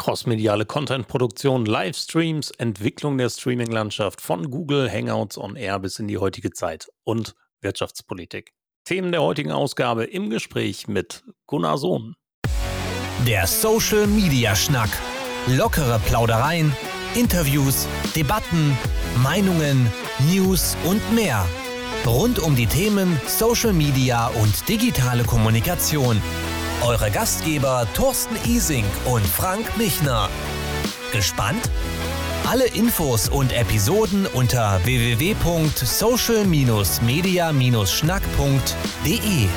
Crossmediale Content-Produktion, Livestreams, Entwicklung der Streaming-Landschaft von Google Hangouts on Air bis in die heutige Zeit und Wirtschaftspolitik. Themen der heutigen Ausgabe im Gespräch mit Gunnar Sohn. Der Social Media Schnack. Lockere Plaudereien, Interviews, Debatten, Meinungen, News und mehr. Rund um die Themen Social Media und digitale Kommunikation eure Gastgeber Thorsten Ising und Frank Michner. Gespannt? Alle Infos und Episoden unter www.social-media-schnack.de.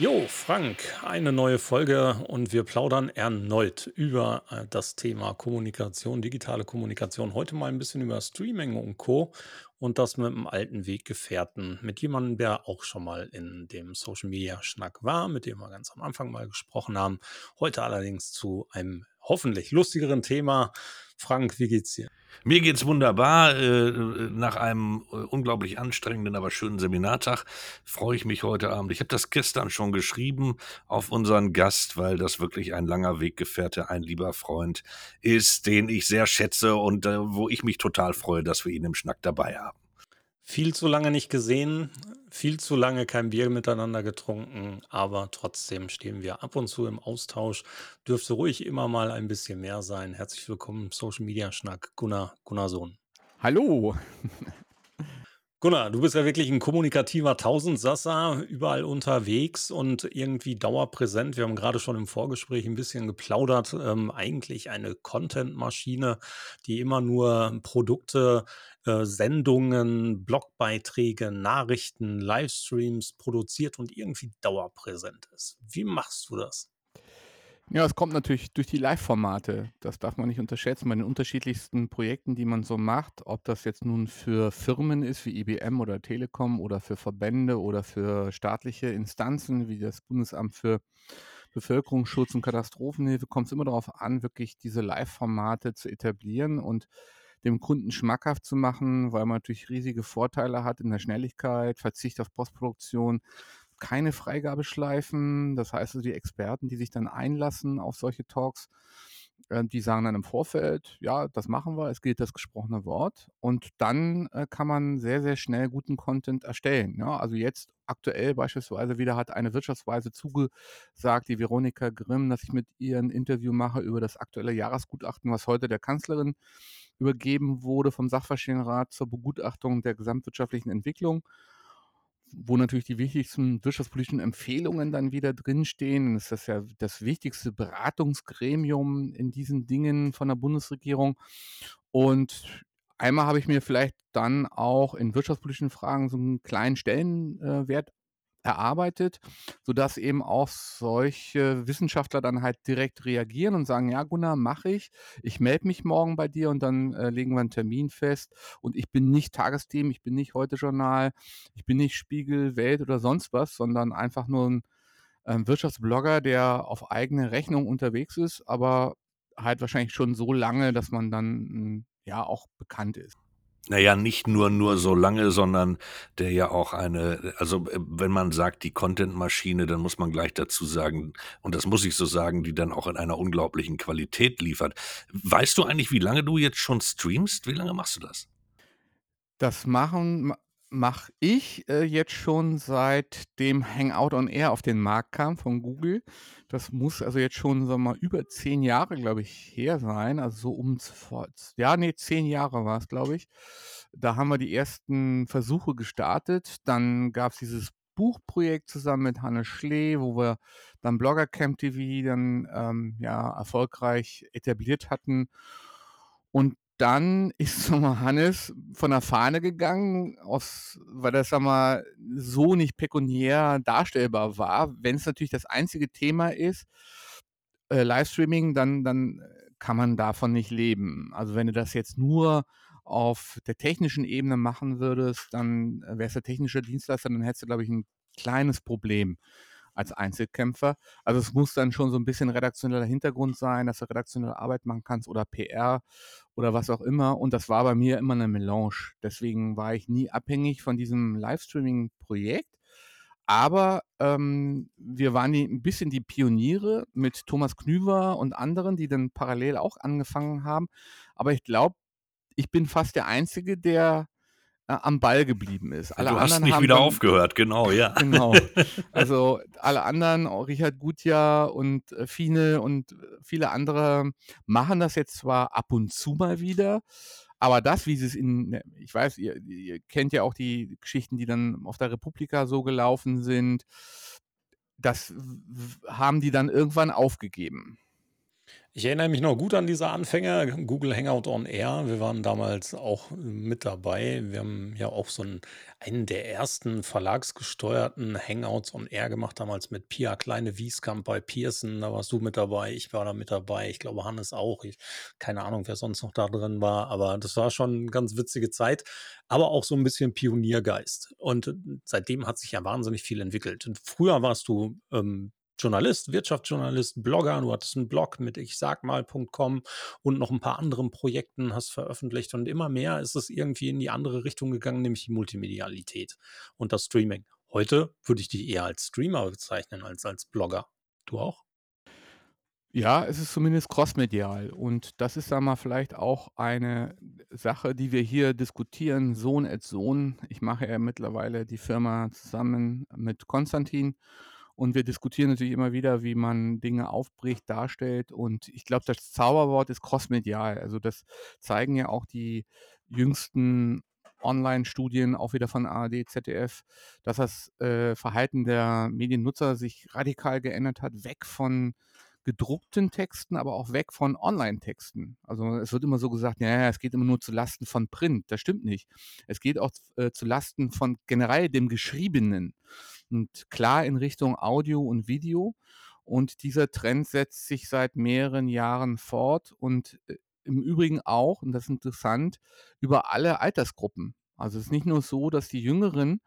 Jo, Frank, eine neue Folge und wir plaudern erneut über äh, das Thema Kommunikation, digitale Kommunikation. Heute mal ein bisschen über Streaming und Co. und das mit einem alten Weggefährten, mit jemandem, der auch schon mal in dem Social Media Schnack war, mit dem wir ganz am Anfang mal gesprochen haben. Heute allerdings zu einem hoffentlich lustigeren Thema. Frank, wie geht's dir? Mir geht's wunderbar. Äh, nach einem äh, unglaublich anstrengenden, aber schönen Seminartag freue ich mich heute Abend. Ich habe das gestern schon geschrieben auf unseren Gast, weil das wirklich ein langer Weggefährte, ein lieber Freund ist, den ich sehr schätze und äh, wo ich mich total freue, dass wir ihn im Schnack dabei haben. Viel zu lange nicht gesehen, viel zu lange kein Bier miteinander getrunken, aber trotzdem stehen wir ab und zu im Austausch. Dürfte ruhig immer mal ein bisschen mehr sein. Herzlich willkommen Social Media Schnack, Gunnar, Gunnar Sohn. Hallo. Gunnar, du bist ja wirklich ein kommunikativer Tausendsasser, überall unterwegs und irgendwie dauerpräsent. Wir haben gerade schon im Vorgespräch ein bisschen geplaudert. Ähm, eigentlich eine Content-Maschine, die immer nur Produkte, äh, Sendungen, Blogbeiträge, Nachrichten, Livestreams produziert und irgendwie dauerpräsent ist. Wie machst du das? Ja, es kommt natürlich durch die Live-Formate. Das darf man nicht unterschätzen bei den unterschiedlichsten Projekten, die man so macht. Ob das jetzt nun für Firmen ist wie IBM oder Telekom oder für Verbände oder für staatliche Instanzen wie das Bundesamt für Bevölkerungsschutz und Katastrophenhilfe, kommt es immer darauf an, wirklich diese Live-Formate zu etablieren und dem Kunden schmackhaft zu machen, weil man natürlich riesige Vorteile hat in der Schnelligkeit, Verzicht auf Postproduktion, keine Freigabeschleifen. Das heißt also, die Experten, die sich dann einlassen auf solche Talks, äh, die sagen dann im Vorfeld, ja, das machen wir, es gilt das gesprochene Wort. Und dann äh, kann man sehr, sehr schnell guten Content erstellen. Ja? Also jetzt aktuell beispielsweise wieder hat eine Wirtschaftsweise zugesagt, die Veronika Grimm, dass ich mit ihr ein Interview mache über das aktuelle Jahresgutachten, was heute der Kanzlerin übergeben wurde vom Sachverständigenrat zur Begutachtung der gesamtwirtschaftlichen Entwicklung wo natürlich die wichtigsten wirtschaftspolitischen Empfehlungen dann wieder drinstehen. Das ist ja das wichtigste Beratungsgremium in diesen Dingen von der Bundesregierung. Und einmal habe ich mir vielleicht dann auch in wirtschaftspolitischen Fragen so einen kleinen Stellenwert erarbeitet, sodass eben auch solche Wissenschaftler dann halt direkt reagieren und sagen, ja Gunnar, mache ich, ich melde mich morgen bei dir und dann äh, legen wir einen Termin fest und ich bin nicht Tagesthemen, ich bin nicht Heute Journal, ich bin nicht Spiegel, Welt oder sonst was, sondern einfach nur ein äh, Wirtschaftsblogger, der auf eigene Rechnung unterwegs ist, aber halt wahrscheinlich schon so lange, dass man dann ja auch bekannt ist. Naja, nicht nur nur so lange, sondern der ja auch eine also, äh, wenn man sagt, die Content-Maschine, dann muss man gleich dazu sagen und das muss ich so sagen, die dann auch in einer unglaublichen Qualität liefert. Weißt du eigentlich, wie lange du jetzt schon streamst? Wie lange machst du das? Das machen mache ich, äh, jetzt schon seit dem Hangout on Air auf den Markt kam von Google. Das muss also jetzt schon, sagen wir mal, über zehn Jahre, glaube ich, her sein. Also so um ja, nee, zehn Jahre war es, glaube ich. Da haben wir die ersten Versuche gestartet. Dann gab es dieses Buchprojekt zusammen mit Hanne Schlee, wo wir dann Blogger Camp TV dann ähm, ja erfolgreich etabliert hatten. Und dann ist so mal Hannes von der Fahne gegangen, aus, weil das sag mal, so nicht pekuniär darstellbar war. Wenn es natürlich das einzige Thema ist, äh, Livestreaming, dann, dann kann man davon nicht leben. Also wenn du das jetzt nur auf der technischen Ebene machen würdest, dann wärst du technischer Dienstleister, dann hättest du, glaube ich, ein kleines Problem als Einzelkämpfer. Also es muss dann schon so ein bisschen redaktioneller Hintergrund sein, dass du redaktionelle Arbeit machen kannst oder PR oder was auch immer. Und das war bei mir immer eine Melange. Deswegen war ich nie abhängig von diesem Livestreaming-Projekt. aber ähm, wir waren die, ein bisschen die Pioniere mit Thomas Knüver und anderen, die dann parallel auch angefangen haben. Aber ich glaube, ich bin fast der Einzige, der am Ball geblieben ist. Alle du hast nicht wieder dann, aufgehört, genau, ja. genau. Also alle anderen, auch Richard Gutjahr und äh, Fine und äh, viele andere machen das jetzt zwar ab und zu mal wieder, aber das, wie sie es in, ne, ich weiß, ihr, ihr kennt ja auch die Geschichten, die dann auf der Republika so gelaufen sind, das haben die dann irgendwann aufgegeben. Ich erinnere mich noch gut an diese Anfänge, Google Hangout on Air. Wir waren damals auch mit dabei. Wir haben ja auch so einen, einen der ersten verlagsgesteuerten Hangouts on Air gemacht, damals mit Pia Kleine-Wieskamp bei Pearson. Da warst du mit dabei, ich war da mit dabei. Ich glaube, Hannes auch. Ich, keine Ahnung, wer sonst noch da drin war, aber das war schon eine ganz witzige Zeit, aber auch so ein bisschen Pioniergeist. Und seitdem hat sich ja wahnsinnig viel entwickelt. Früher warst du ähm, Journalist, Wirtschaftsjournalist, Blogger. Du hattest einen Blog mit ich sag mal.com und noch ein paar anderen Projekten hast veröffentlicht und immer mehr ist es irgendwie in die andere Richtung gegangen, nämlich die Multimedialität und das Streaming. Heute würde ich dich eher als Streamer bezeichnen als als Blogger. Du auch? Ja, es ist zumindest crossmedial und das ist, da mal, vielleicht auch eine Sache, die wir hier diskutieren, Sohn et Sohn. Ich mache ja mittlerweile die Firma zusammen mit Konstantin und wir diskutieren natürlich immer wieder, wie man Dinge aufbricht, darstellt. Und ich glaube, das Zauberwort ist crossmedial. Also das zeigen ja auch die jüngsten Online-Studien, auch wieder von ARD, ZDF, dass das äh, Verhalten der Mediennutzer sich radikal geändert hat, weg von gedruckten Texten, aber auch weg von Online-Texten. Also es wird immer so gesagt, ja, es geht immer nur zu Lasten von Print. Das stimmt nicht. Es geht auch äh, zu Lasten von generell dem Geschriebenen und klar in Richtung Audio und Video. Und dieser Trend setzt sich seit mehreren Jahren fort und äh, im Übrigen auch, und das ist interessant, über alle Altersgruppen. Also es ist nicht nur so, dass die Jüngeren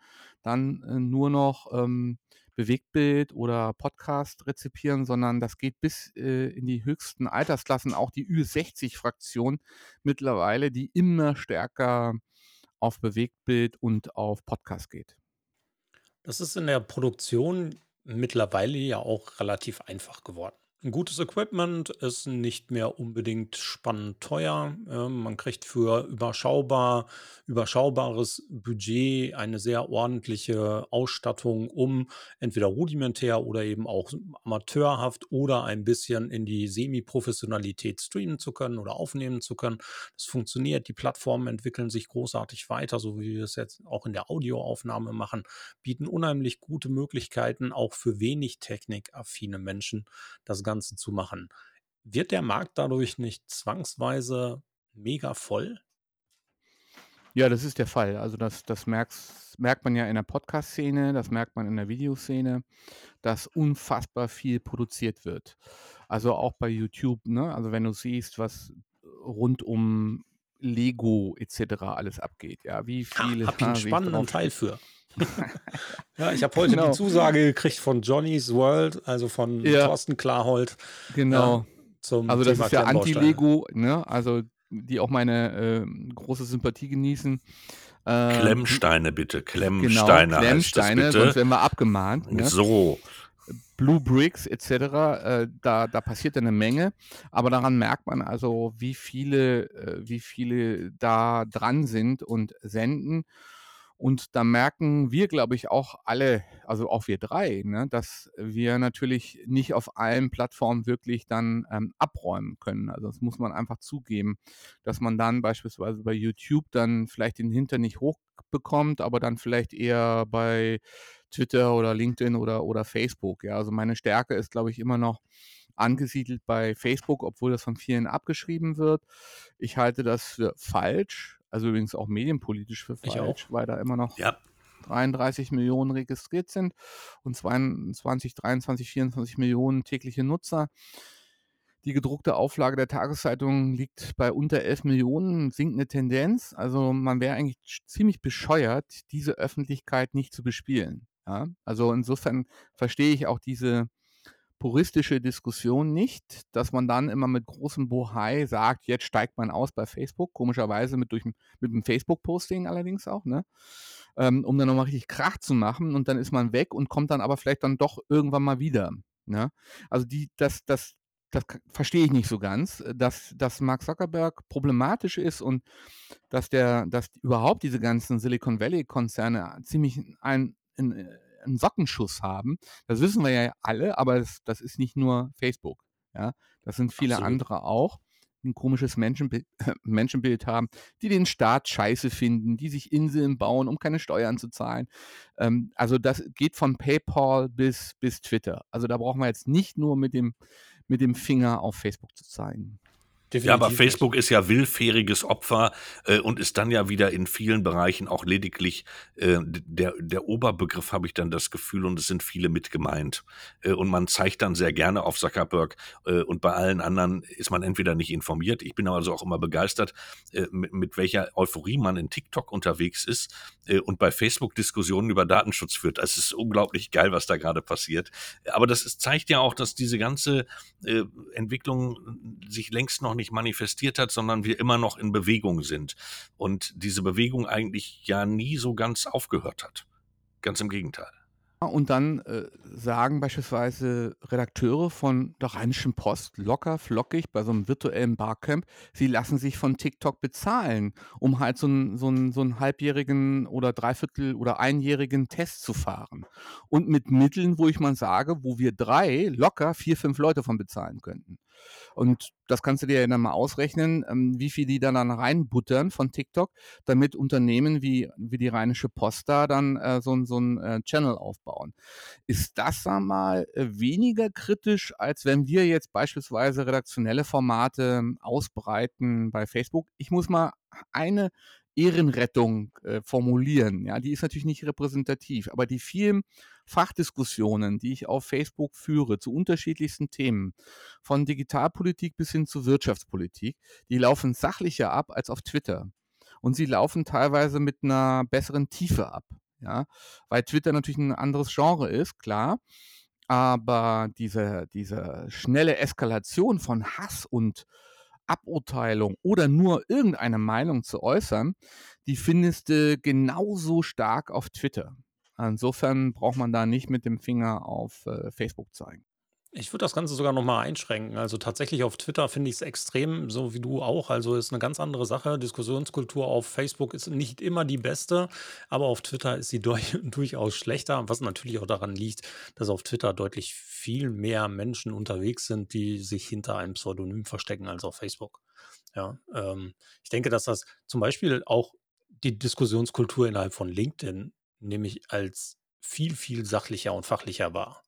dann äh, nur noch ähm, Bewegtbild oder Podcast rezipieren, sondern das geht bis äh, in die höchsten Altersklassen, auch die Ü60-Fraktion mittlerweile, die immer stärker auf Bewegtbild und auf Podcast geht. Das ist in der Produktion mittlerweile ja auch relativ einfach geworden. Gutes Equipment ist nicht mehr unbedingt spannend teuer. Man kriegt für überschaubar überschaubares Budget eine sehr ordentliche Ausstattung, um entweder rudimentär oder eben auch amateurhaft oder ein bisschen in die Semi-Professionalität streamen zu können oder aufnehmen zu können. Das funktioniert. Die Plattformen entwickeln sich großartig weiter, so wie wir es jetzt auch in der Audioaufnahme machen, bieten unheimlich gute Möglichkeiten, auch für wenig technikaffine Menschen das Ganze zu machen. Wird der Markt dadurch nicht zwangsweise mega voll? Ja, das ist der Fall. Also das, das merkst, merkt man ja in der Podcast-Szene, das merkt man in der Videoszene, dass unfassbar viel produziert wird. Also auch bei YouTube, ne? Also wenn du siehst, was rund um Lego etc. alles abgeht, ja, wie viele. Hab ich einen spannenden Teil für. Ja, ich habe heute genau. die Zusage gekriegt von Johnny's World, also von ja. Thorsten Klarhold. Genau. Ja, also das Thema ist ja Anti-Lego, ne? Also die auch meine äh, große Sympathie genießen. Äh, Klemmsteine bitte, Klemmsteine. Genau, Klemmsteine, bitte. sonst werden wir abgemahnt. Ne? So. Blue Bricks etc., äh, da, da passiert eine Menge, aber daran merkt man also, wie viele, äh, wie viele da dran sind und senden. Und da merken wir, glaube ich, auch alle, also auch wir drei, ne, dass wir natürlich nicht auf allen Plattformen wirklich dann ähm, abräumen können. Also das muss man einfach zugeben, dass man dann beispielsweise bei YouTube dann vielleicht den Hintern nicht hochbekommt, aber dann vielleicht eher bei Twitter oder LinkedIn oder, oder Facebook. Ja, also meine Stärke ist, glaube ich, immer noch angesiedelt bei Facebook, obwohl das von vielen abgeschrieben wird. Ich halte das für falsch also übrigens auch medienpolitisch für falsch, weil da immer noch ja. 33 Millionen registriert sind und 22, 23, 24 Millionen tägliche Nutzer. Die gedruckte Auflage der Tageszeitung liegt bei unter 11 Millionen, sinkende Tendenz. Also man wäre eigentlich ziemlich bescheuert, diese Öffentlichkeit nicht zu bespielen. Ja? Also insofern verstehe ich auch diese puristische Diskussion nicht, dass man dann immer mit großem Bohai sagt, jetzt steigt man aus bei Facebook, komischerweise mit, durch, mit dem Facebook-Posting allerdings auch, ne? ähm, um dann nochmal richtig Krach zu machen und dann ist man weg und kommt dann aber vielleicht dann doch irgendwann mal wieder. Ne? Also die, das, das, das verstehe ich nicht so ganz, dass, dass Mark Zuckerberg problematisch ist und dass der, dass überhaupt diese ganzen Silicon Valley-Konzerne ziemlich ein, ein, einen Sockenschuss haben. Das wissen wir ja alle, aber das, das ist nicht nur Facebook. Ja, das sind viele Absolut. andere auch ein komisches Menschenbild, Menschenbild haben, die den Staat scheiße finden, die sich Inseln bauen, um keine Steuern zu zahlen. Ähm, also das geht von PayPal bis, bis Twitter. Also da brauchen wir jetzt nicht nur mit dem, mit dem Finger auf Facebook zu zeigen. Definitiv ja, aber Facebook ist ja willfähriges Opfer äh, und ist dann ja wieder in vielen Bereichen auch lediglich äh, der, der Oberbegriff, habe ich dann das Gefühl, und es sind viele mit gemeint. Äh, und man zeigt dann sehr gerne auf Zuckerberg äh, und bei allen anderen ist man entweder nicht informiert. Ich bin also auch immer begeistert, äh, mit, mit welcher Euphorie man in TikTok unterwegs ist äh, und bei Facebook Diskussionen über Datenschutz führt. Es ist unglaublich geil, was da gerade passiert. Aber das ist, zeigt ja auch, dass diese ganze Entwicklung sich längst noch nicht nicht manifestiert hat, sondern wir immer noch in Bewegung sind. Und diese Bewegung eigentlich ja nie so ganz aufgehört hat. Ganz im Gegenteil. Und dann äh, sagen beispielsweise Redakteure von der Rheinischen Post locker, flockig bei so einem virtuellen Barcamp, sie lassen sich von TikTok bezahlen, um halt so einen, so einen, so einen halbjährigen oder dreiviertel- oder einjährigen Test zu fahren. Und mit Mitteln, wo ich mal sage, wo wir drei locker vier, fünf Leute von bezahlen könnten. Und das kannst du dir ja dann mal ausrechnen, ähm, wie viel die dann, dann reinbuttern von TikTok, damit Unternehmen wie, wie die Rheinische Post da dann äh, so, so einen äh, Channel aufbauen. Ist das dann mal äh, weniger kritisch, als wenn wir jetzt beispielsweise redaktionelle Formate ähm, ausbreiten bei Facebook? Ich muss mal eine Ehrenrettung äh, formulieren. Ja, die ist natürlich nicht repräsentativ, aber die vielen Fachdiskussionen, die ich auf Facebook führe zu unterschiedlichsten Themen, von Digitalpolitik bis hin zu Wirtschaftspolitik, die laufen sachlicher ab als auf Twitter. Und sie laufen teilweise mit einer besseren Tiefe ab. Ja, weil Twitter natürlich ein anderes Genre ist, klar. Aber diese, diese schnelle Eskalation von Hass und Aburteilung oder nur irgendeine Meinung zu äußern, die findest du genauso stark auf Twitter. Insofern braucht man da nicht mit dem Finger auf äh, Facebook zeigen. Ich würde das Ganze sogar noch mal einschränken. Also tatsächlich auf Twitter finde ich es extrem, so wie du auch. Also ist eine ganz andere Sache. Diskussionskultur auf Facebook ist nicht immer die beste, aber auf Twitter ist sie durch, durchaus schlechter, was natürlich auch daran liegt, dass auf Twitter deutlich viel mehr Menschen unterwegs sind, die sich hinter einem Pseudonym verstecken als auf Facebook. Ja, ähm, ich denke, dass das zum Beispiel auch die Diskussionskultur innerhalb von LinkedIn nämlich als viel, viel sachlicher und fachlicher war.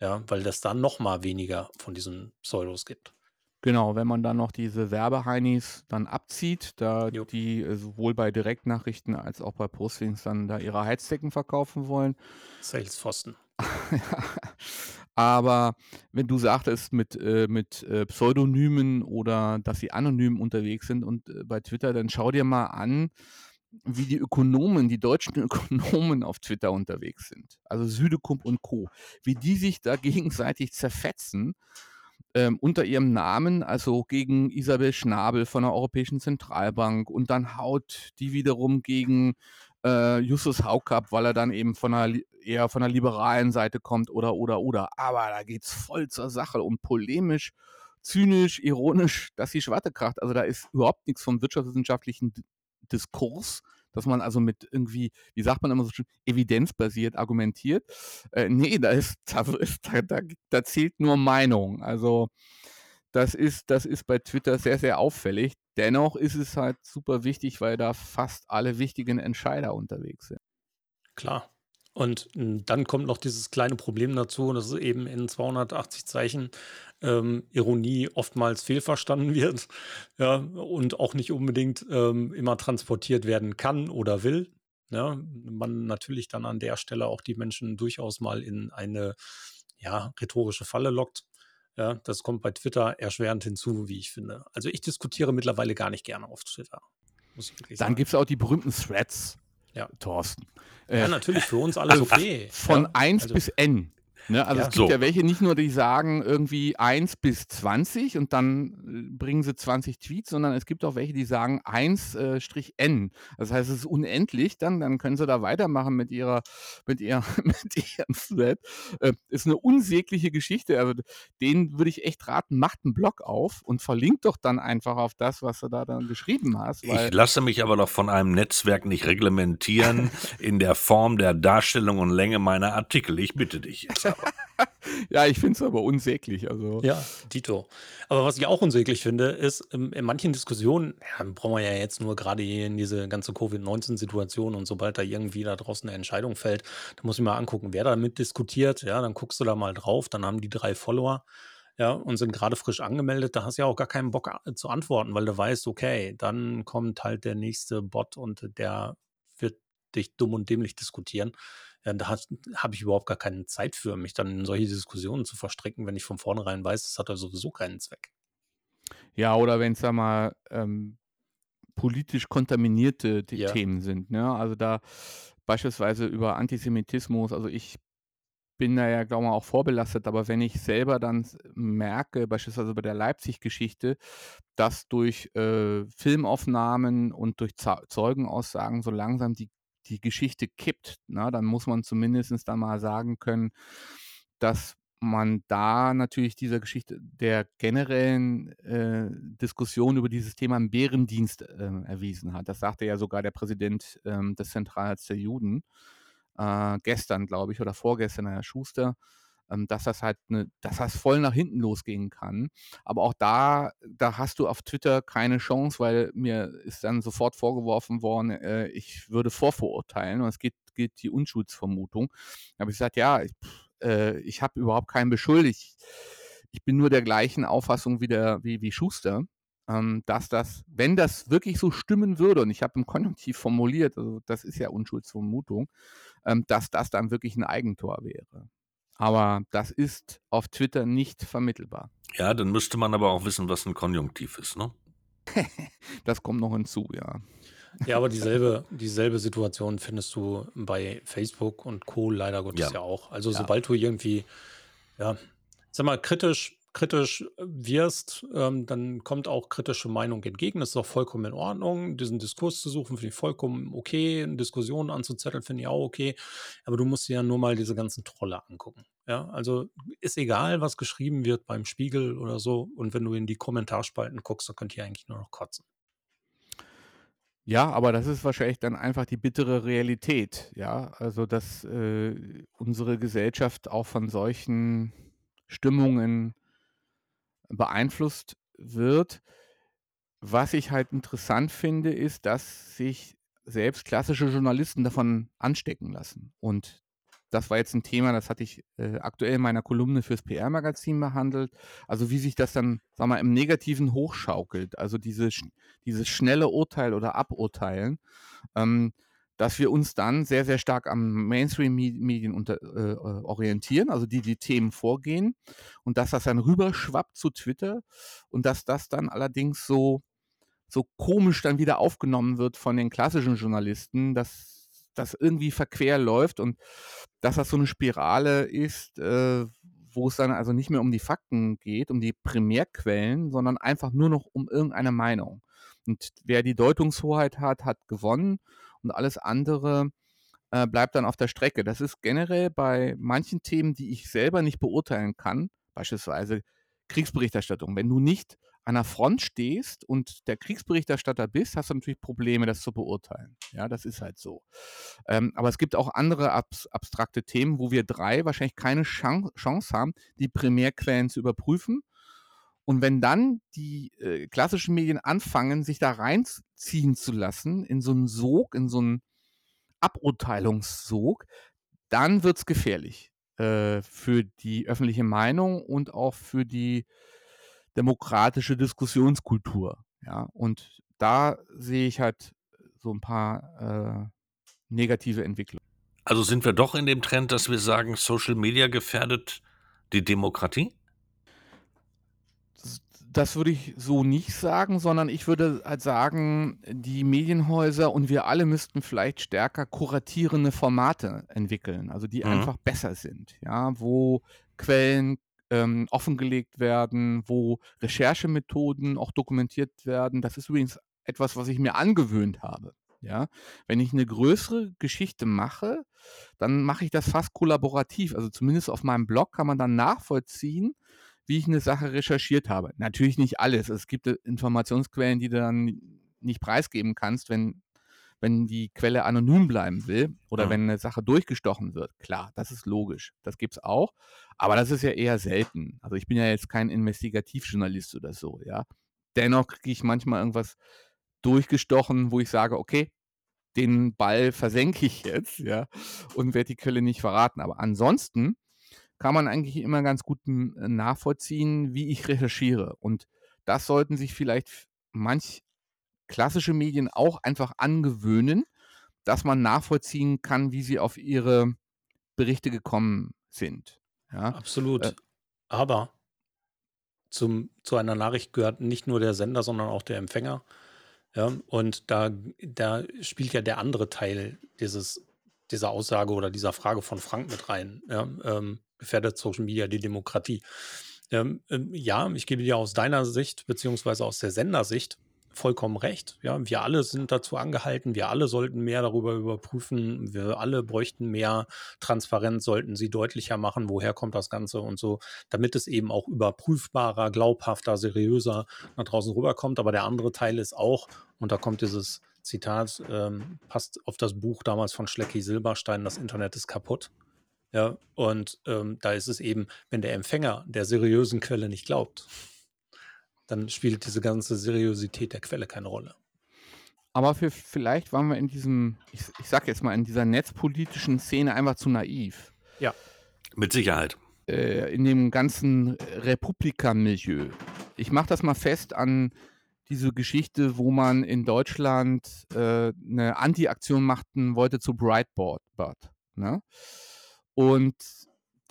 Ja, weil das dann noch mal weniger von diesen Pseudos gibt. Genau, wenn man dann noch diese Werbeheinis dann abzieht, da jo. die äh, sowohl bei Direktnachrichten als auch bei Postings dann da ihre Heizdecken verkaufen wollen. Salespfosten. Aber wenn du sagtest mit, äh, mit äh, Pseudonymen oder dass sie anonym unterwegs sind und äh, bei Twitter, dann schau dir mal an, wie die Ökonomen, die deutschen Ökonomen auf Twitter unterwegs sind, also Südekump und Co., wie die sich da gegenseitig zerfetzen ähm, unter ihrem Namen, also gegen Isabel Schnabel von der Europäischen Zentralbank und dann haut die wiederum gegen äh, Justus Haukapp, weil er dann eben von einer, eher von der liberalen Seite kommt oder, oder, oder. Aber da geht es voll zur Sache und polemisch zynisch, ironisch, dass die Schwarte kracht. Also da ist überhaupt nichts vom wirtschaftswissenschaftlichen Diskurs, dass man also mit irgendwie, wie sagt man immer so schön, evidenzbasiert argumentiert. Äh, nee, da ist, da, ist da, da, da zählt nur Meinung. Also das ist, das ist bei Twitter sehr, sehr auffällig. Dennoch ist es halt super wichtig, weil da fast alle wichtigen Entscheider unterwegs sind. Klar. Und hm, dann kommt noch dieses kleine Problem dazu, dass es eben in 280 Zeichen ähm, Ironie oftmals fehlverstanden wird ja, und auch nicht unbedingt ähm, immer transportiert werden kann oder will. Ja, man natürlich dann an der Stelle auch die Menschen durchaus mal in eine ja, rhetorische Falle lockt. Ja, das kommt bei Twitter erschwerend hinzu, wie ich finde. Also ich diskutiere mittlerweile gar nicht gerne auf Twitter. Dann gibt es auch die berühmten Threads ja. Thorsten. Ja, äh, natürlich, für uns alle also okay. Von ja, 1 also, bis N. Ne, also Ja, es gibt so. ja welche nicht nur, die sagen irgendwie 1 bis 20 und dann äh, bringen sie 20 Tweets, sondern es gibt auch welche, die sagen 1 äh, Strich N. Das heißt, es ist unendlich, dann, dann können sie da weitermachen mit ihrer, mit ihrer, mit ihrem Thread. Äh, ist eine unsägliche Geschichte. Also den würde ich echt raten, macht einen Blog auf und verlinkt doch dann einfach auf das, was du da dann geschrieben hast. Weil Ich lasse mich aber doch von einem Netzwerk nicht reglementieren in der Form der Darstellung und Länge meiner Artikel. Ich bitte dich jetzt. Ja, ich finde es aber unsäglich. Also Ja, Dito. Aber was ich auch unsäglich finde, ist, ähm, in manchen Diskussionen, ja, brauchen wir ja jetzt nur gerade hier in diese ganze Covid-19-Situation und sobald da irgendwie da draußen eine Entscheidung fällt, da muss ich mal angucken, wer da mit diskutiert. Ja, dann guckst du da mal drauf, dann haben die drei Follower, ja, und sind gerade frisch angemeldet. Da hast du ja auch gar keinen Bock a- zu antworten, weil du weißt, okay, dann kommt halt der nächste Bot und der wird dich dumm und dämlich diskutieren. Ja, da habe ich überhaupt gar keine Zeit für, mich dann in solche Diskussionen zu verstricken, wenn ich von vornherein weiß, es hat ja sowieso keinen Zweck. Ja, oder wenn es da mal ähm, politisch kontaminierte Ja. Themen sind. Ne? Also da beispielsweise über Antisemitismus, also ich bin da ja, glaube ich, auch vorbelastet, aber wenn ich selber dann merke, beispielsweise bei der Leipzig-Geschichte, dass durch äh, Filmaufnahmen und durch Zeugenaussagen so langsam die, die Geschichte kippt, na, dann muss man zumindest dann mal sagen können, dass man da natürlich dieser Geschichte der generellen äh, Diskussion über dieses Thema einen Bärendienst äh, erwiesen hat. Das sagte ja sogar der Präsident ähm, des Zentralrats der Juden äh, gestern, glaube ich, oder vorgestern, Herr Schuster, ähm, dass das halt, ne, dass das voll nach hinten losgehen kann. Aber auch da, da hast du auf Twitter keine Chance, weil mir ist dann sofort vorgeworfen worden, äh, ich würde vorverurteilen und es geht, geht die Unschuldsvermutung. Da habe ich gesagt, ja, ich, äh, ich habe überhaupt keinen beschuldigt. Ich bin nur der gleichen Auffassung wie, der, wie, wie Schuster ähm, dass das, wenn das wirklich so stimmen würde, und ich habe im Konjunktiv formuliert, also das ist ja Unschuldsvermutung, ähm, dass das dann wirklich ein Eigentor wäre. Aber das ist auf Twitter nicht vermittelbar. Ja, dann müsste man aber auch wissen, was ein Konjunktiv ist, ne? Das kommt noch hinzu, ja. Ja, aber dieselbe, dieselbe Situation findest du bei Facebook und Co. leider Gottes Ja. ja, auch. Also Ja. sobald du irgendwie, ja, sag mal, kritisch, kritisch wirst, ähm, dann kommt auch kritische Meinung entgegen. Das ist auch vollkommen in Ordnung. Diesen Diskurs zu suchen, finde ich vollkommen okay. Diskussionen anzuzetteln, finde ich auch okay. Aber du musst dir ja nur mal diese ganzen Trolle angucken. Ja, also ist egal, was geschrieben wird beim Spiegel oder so. Und wenn du in die Kommentarspalten guckst, dann könnt ihr eigentlich nur noch kotzen. Ja, aber das ist wahrscheinlich dann einfach die bittere Realität, ja. Also, dass äh, unsere Gesellschaft auch von solchen Stimmungen beeinflusst wird. Was ich halt interessant finde, ist, dass sich selbst klassische Journalisten davon anstecken lassen. Und das war jetzt ein Thema, das hatte ich äh, aktuell in meiner Kolumne fürs PR-Magazin behandelt. Also wie sich das dann, sag mal, im Negativen hochschaukelt. Also diese, dieses schnelle Urteil oder Aburteilen, ähm, dass wir uns dann sehr, sehr stark am Mainstream-Medien äh, orientieren, also die die Themen vorgehen und dass das dann rüberschwappt zu Twitter und dass das dann allerdings so, so komisch dann wieder aufgenommen wird von den klassischen Journalisten, dass das irgendwie verquer läuft und dass das so eine Spirale ist, äh, wo es dann also nicht mehr um die Fakten geht, um die Primärquellen, sondern einfach nur noch um irgendeine Meinung. Und wer die Deutungshoheit hat, hat gewonnen und alles andere äh, bleibt dann auf der Strecke. Das ist generell bei manchen Themen, die ich selber nicht beurteilen kann, beispielsweise Kriegsberichterstattung. Wenn du nicht an der Front stehst und der Kriegsberichterstatter bist, hast du natürlich Probleme, das zu beurteilen. Ja, das ist halt so. Ähm, aber es gibt auch andere abs abstrakte Themen, wo wir drei wahrscheinlich keine Chan Chance haben, die Primärquellen zu überprüfen. Und wenn dann die äh, klassischen Medien anfangen, sich da reinziehen zu lassen, in so einen Sog, in so einen Aburteilungssog, dann wird es gefährlich äh, für die öffentliche Meinung und auch für die demokratische Diskussionskultur. Ja, und da sehe ich halt so ein paar äh, negative Entwicklungen. Also sind wir doch in dem Trend, dass wir sagen, Social Media gefährdet die Demokratie? Das würde ich so nicht sagen, sondern ich würde halt sagen, die Medienhäuser und wir alle müssten vielleicht stärker kuratierende Formate entwickeln, also die Mhm. einfach besser sind, ja, wo Quellen ähm, offengelegt werden, wo Recherchemethoden auch dokumentiert werden. Das ist übrigens etwas, was ich mir angewöhnt habe. Ja, wenn ich eine größere Geschichte mache, dann mache ich das fast kollaborativ. Also zumindest auf meinem Blog kann man dann nachvollziehen, wie ich eine Sache recherchiert habe. Natürlich nicht alles. Es gibt äh, Informationsquellen, die du dann nicht preisgeben kannst, wenn, wenn die Quelle anonym bleiben will oder Mhm. wenn eine Sache durchgestochen wird. Klar, das ist logisch. Das gibt es auch. Aber das ist ja eher selten. Also ich bin ja jetzt kein Investigativjournalist oder so, ja. Dennoch kriege ich manchmal irgendwas durchgestochen, wo ich sage, okay, den Ball versenke ich jetzt, ja, und werde die Quelle nicht verraten. Aber ansonsten kann man eigentlich immer ganz gut äh, nachvollziehen, wie ich recherchiere. Und das sollten sich vielleicht manch klassische Medien auch einfach angewöhnen, dass man nachvollziehen kann, wie sie auf ihre Berichte gekommen sind. Ja, Absolut. Äh. Aber zum, zu einer Nachricht gehört nicht nur der Sender, sondern auch der Empfänger. Ja, und da, da spielt ja der andere Teil dieses, dieser Aussage oder dieser Frage von Frank mit rein. Ja, ähm, gefährdet Social Media die Demokratie? Ähm, ähm, ja, ich gebe dir aus deiner Sicht, beziehungsweise aus der Sendersicht, vollkommen recht. Ja, wir alle sind dazu angehalten, wir alle sollten mehr darüber überprüfen, wir alle bräuchten mehr Transparenz, sollten sie deutlicher machen, woher kommt das Ganze und so, damit es eben auch überprüfbarer, glaubhafter, seriöser nach draußen rüberkommt. Aber der andere Teil ist auch, und da kommt dieses Zitat, ähm, passt auf das Buch damals von Schlecki Silberstein, das Internet ist kaputt. Ja, und ähm, da ist es eben, wenn der Empfänger der seriösen Quelle nicht glaubt, dann spielt diese ganze Seriosität der Quelle keine Rolle. aber für, vielleicht waren wir in diesem, ich, ich sag jetzt mal, in dieser netzpolitischen Szene einfach zu naiv. Mit Sicherheit. äh, in dem ganzen Republika-Milieu. Ich mache das mal fest an diese Geschichte, wo man in Deutschland äh, eine Anti-Aktion machen wollte zu Breitboard. Ne? Und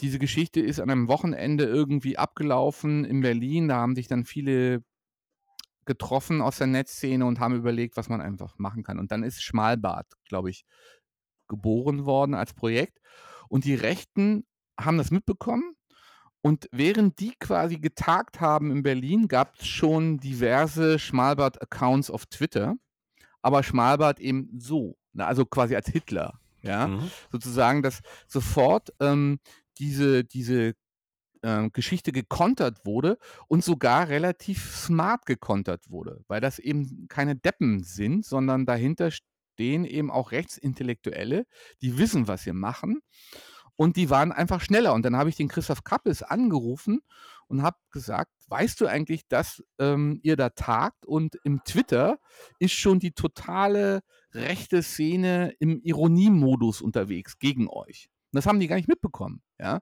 diese Geschichte ist an einem Wochenende irgendwie abgelaufen in Berlin. Da haben sich dann viele getroffen aus der Netzszene und haben überlegt, was man einfach machen kann. Und dann ist Schmalbart, glaube ich, geboren worden als Projekt. Und die Rechten haben das mitbekommen. Und während die quasi getagt haben in Berlin, gab es schon diverse Schmalbart-Accounts auf Twitter. Aber Schmalbart eben so, ne, also quasi als Hitler. Ja, Mhm. sozusagen, dass sofort ähm, diese, diese ähm, Geschichte gekontert wurde und sogar relativ smart gekontert wurde, weil das eben keine Deppen sind, sondern dahinter stehen eben auch Rechtsintellektuelle, die wissen, was sie machen und die waren einfach schneller. Und dann habe ich den Christoph Kappes angerufen und habe gesagt, weißt du eigentlich, dass ähm, ihr da tagt und im Twitter ist schon die totale rechte Szene im Ironiemodus unterwegs gegen euch. Und das haben die gar nicht mitbekommen, ja.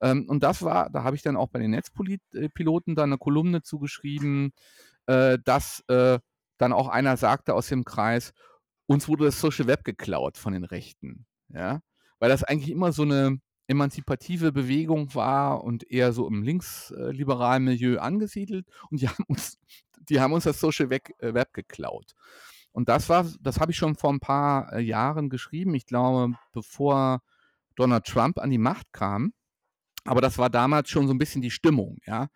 Ähm, und das war, da habe ich dann auch bei den Netzpiloten dann eine Kolumne zugeschrieben, äh, dass äh, dann auch einer sagte aus dem Kreis, uns wurde das Social Web geklaut von den Rechten, ja. Weil das eigentlich immer so eine emanzipative Bewegung war und eher so im linksliberalen Milieu angesiedelt und die haben uns, die haben uns das Social Web, äh, Web geklaut. Und das war, das habe ich schon vor ein paar äh, Jahren geschrieben. Ich glaube, bevor Donald Trump an die Macht kam. Aber das war damals schon so ein bisschen die Stimmung, ja,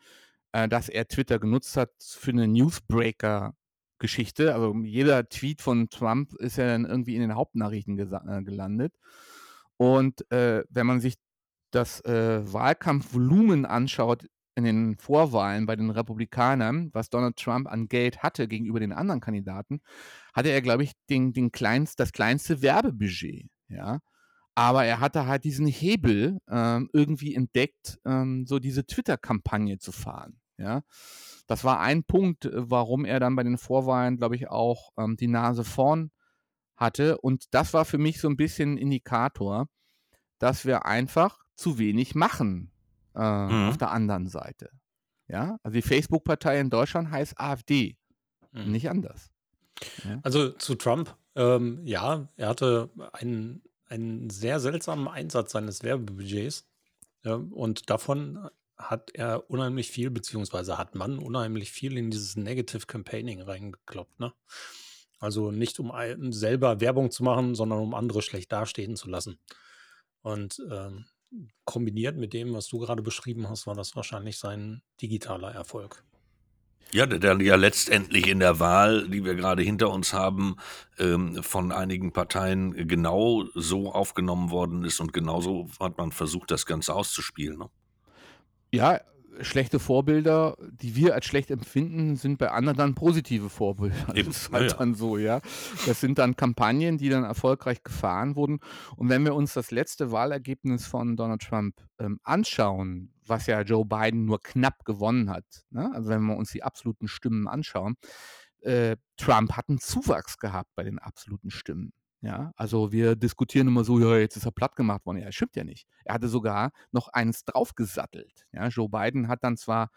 äh, dass er Twitter genutzt hat für eine Newsbreaker-Geschichte. Also jeder Tweet von Trump ist ja dann irgendwie in den Hauptnachrichten gelandet. Und äh, wenn man sich das äh, Wahlkampfvolumen anschaut in den Vorwahlen bei den Republikanern, was Donald Trump an Geld hatte gegenüber den anderen Kandidaten, hatte er, glaube ich, den, den kleinst, das kleinste Werbebudget. Ja. Aber er hatte halt diesen Hebel ähm, irgendwie entdeckt, ähm, so diese Twitter-Kampagne zu fahren. Ja. Das war ein Punkt, äh, warum er dann bei den Vorwahlen, glaube ich, auch ähm, die Nase vorn hatte. Und das war für mich so ein bisschen ein Indikator, dass wir einfach zu wenig machen äh, Mhm. auf der anderen Seite. Ja, also die Facebook-Partei in Deutschland heißt AfD, Mhm. nicht anders. Also zu Trump, ähm, ja, er hatte einen, einen sehr seltsamen Einsatz seines Werbebudgets. Ja, und davon hat er unheimlich viel, beziehungsweise hat man unheimlich viel in dieses Negative Campaigning reingekloppt, ne? Also nicht um ein, selber Werbung zu machen, sondern um andere schlecht dastehen zu lassen. Und ähm, kombiniert mit dem, was du gerade beschrieben hast, war das wahrscheinlich sein digitaler Erfolg. Ja, der dann ja letztendlich in der Wahl, die wir gerade hinter uns haben, ähm, von einigen Parteien genau so aufgenommen worden ist und genauso hat man versucht, das Ganze auszuspielen. Ne? Ja, schlechte Vorbilder, die wir als schlecht empfinden, sind bei anderen dann positive Vorbilder. Eben, Das ist halt ja, dann so, ja. Das sind dann Kampagnen, die dann erfolgreich gefahren wurden. Und wenn wir uns das letzte Wahlergebnis von Donald Trump ähm, anschauen, was ja Joe Biden nur knapp gewonnen hat, ne? also wenn wir uns die absoluten Stimmen anschauen, äh, Trump hat einen Zuwachs gehabt bei den absoluten Stimmen. Ja, also wir diskutieren immer so, ja, jetzt ist er platt gemacht worden. Ja, stimmt ja nicht. Er hatte sogar noch eins draufgesattelt. Ja, Joe Biden hat dann zwar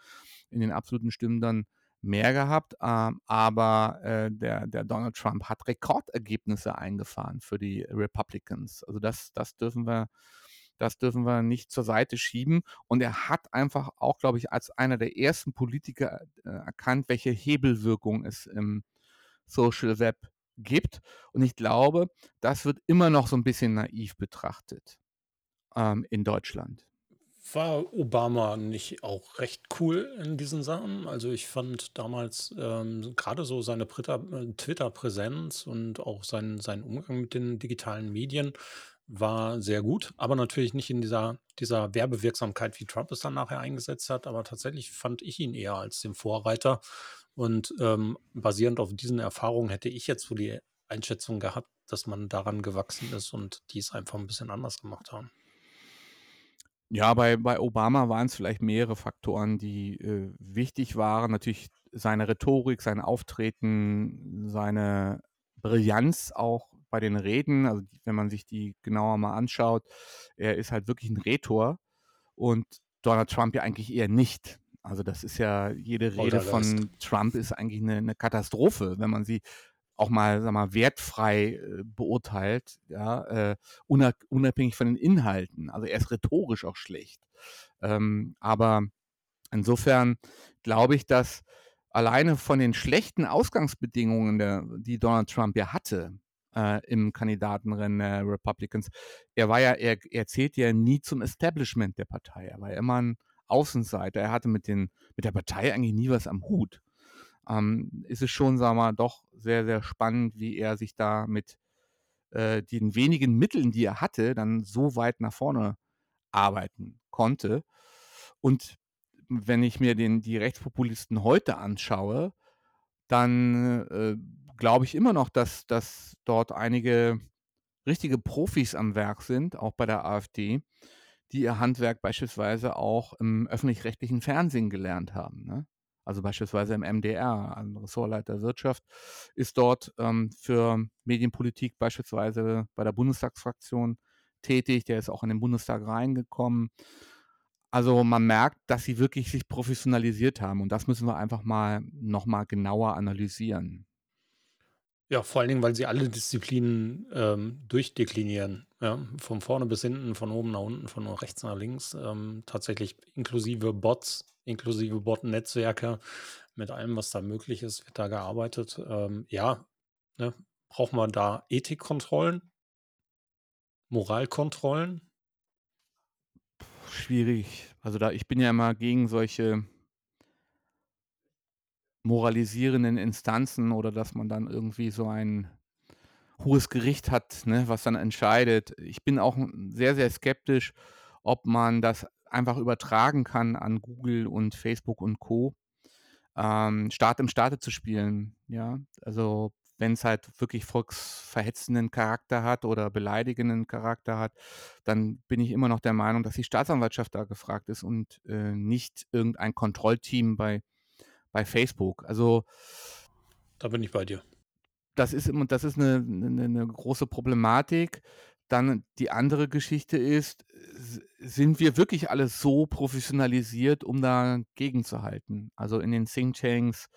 in den absoluten Stimmen dann mehr gehabt, ähm, aber äh, der, der Donald Trump hat Rekordergebnisse eingefahren für die Republicans. Also das, das dürfen wir, das dürfen wir nicht zur Seite schieben. Und er hat einfach auch, glaube ich, als einer der ersten Politiker äh, erkannt, welche Hebelwirkung es im Social Web gibt. Und ich glaube, das wird immer noch so ein bisschen naiv betrachtet ähm, in Deutschland. War Obama nicht auch recht cool in diesen Sachen? Also ich fand damals ähm, gerade so seine äh, Twitter-Präsenz und auch sein, sein Umgang mit den digitalen Medien war sehr gut, aber natürlich nicht in dieser, dieser Werbewirksamkeit, wie Trump es dann nachher eingesetzt hat. Aber tatsächlich fand ich ihn eher als den Vorreiter. Und ähm, basierend auf diesen Erfahrungen hätte ich jetzt so die Einschätzung gehabt, dass man daran gewachsen ist und die es einfach ein bisschen anders gemacht haben. Ja, bei, bei Obama waren es vielleicht mehrere Faktoren, die äh, wichtig waren. Natürlich seine Rhetorik, sein Auftreten, seine Brillanz auch bei den Reden. Also wenn man sich die genauer mal anschaut, er ist halt wirklich ein Rhetor und Donald Trump ja eigentlich eher nicht. Also das ist ja, jede Rede von Trump ist eigentlich eine, eine Katastrophe, wenn man sie auch mal, sag mal, wertfrei äh, beurteilt, ja, äh, una- unabhängig von den Inhalten. Also er ist rhetorisch auch schlecht. Ähm, aber insofern glaube ich, dass alleine von den schlechten Ausgangsbedingungen, der, die Donald Trump ja hatte äh, im Kandidatenrennen der Republicans, er war ja, er, er zählt ja nie zum Establishment der Partei. Er war immer ein Außenseiter. Er hatte mit, den, mit der Partei eigentlich nie was am Hut. Ähm, ist es schon, sagen wir mal, doch sehr, sehr spannend, wie er sich da mit äh, den wenigen Mitteln, die er hatte, dann so weit nach vorne arbeiten konnte. Und wenn ich mir den, die Rechtspopulisten heute anschaue, dann äh, glaube ich immer noch, dass, dass dort einige richtige Profis am Werk sind, auch bei der AfD, die ihr Handwerk beispielsweise auch im öffentlich-rechtlichen Fernsehen gelernt haben. Ne? Also beispielsweise im MDR, ein Ressortleiter Wirtschaft, ist dort ähm, für Medienpolitik beispielsweise bei der Bundestagsfraktion tätig. Der ist auch in den Bundestag reingekommen. Also man merkt, dass sie wirklich sich professionalisiert haben und das müssen wir einfach mal nochmal genauer analysieren. Ja, vor allen Dingen, weil sie alle Disziplinen ähm, durchdeklinieren. Ja, von vorne bis hinten, von oben nach unten, von rechts nach links. Ähm, tatsächlich inklusive Bots, inklusive Bot-Netzwerke, mit allem, was da möglich ist, wird da gearbeitet. Ähm, ja, ne, braucht man da Ethikkontrollen, Moralkontrollen? Schwierig. Also da, ich bin ja immer gegen solche moralisierenden Instanzen oder dass man dann irgendwie so ein hohes Gericht hat, ne, was dann entscheidet. Ich bin auch sehr, sehr skeptisch, ob man das einfach übertragen kann an Google und Facebook und Co. Ähm, Staat im Staate zu spielen, ja. Also wenn es halt wirklich volksverhetzenden Charakter hat oder beleidigenden Charakter hat, dann bin ich immer noch der Meinung, dass die Staatsanwaltschaft da gefragt ist und äh, nicht irgendein Kontrollteam bei, bei Facebook. Also Da bin ich bei dir. das ist immer, das ist eine, eine, eine große Problematik. Dann die andere Geschichte ist, sind wir wirklich alle so professionalisiert, um da gegenzuhalten? Also in den Thinktanks,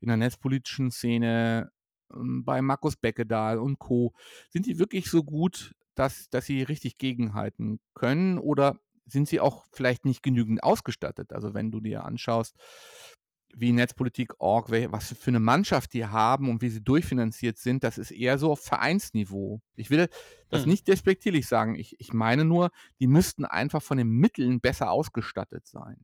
in der netzpolitischen Szene, ähm, bei Markus Beckedahl und Co. Sind die wirklich so gut, dass, dass sie richtig gegenhalten können? Oder sind sie auch vielleicht nicht genügend ausgestattet. Also wenn du dir anschaust, wie Netzpolitik.org, was für eine Mannschaft die haben und wie sie durchfinanziert sind, das ist eher so auf Vereinsniveau. Ich will das hm. nicht despektierlich sagen. Ich, ich meine nur, die müssten einfach von den Mitteln besser ausgestattet sein.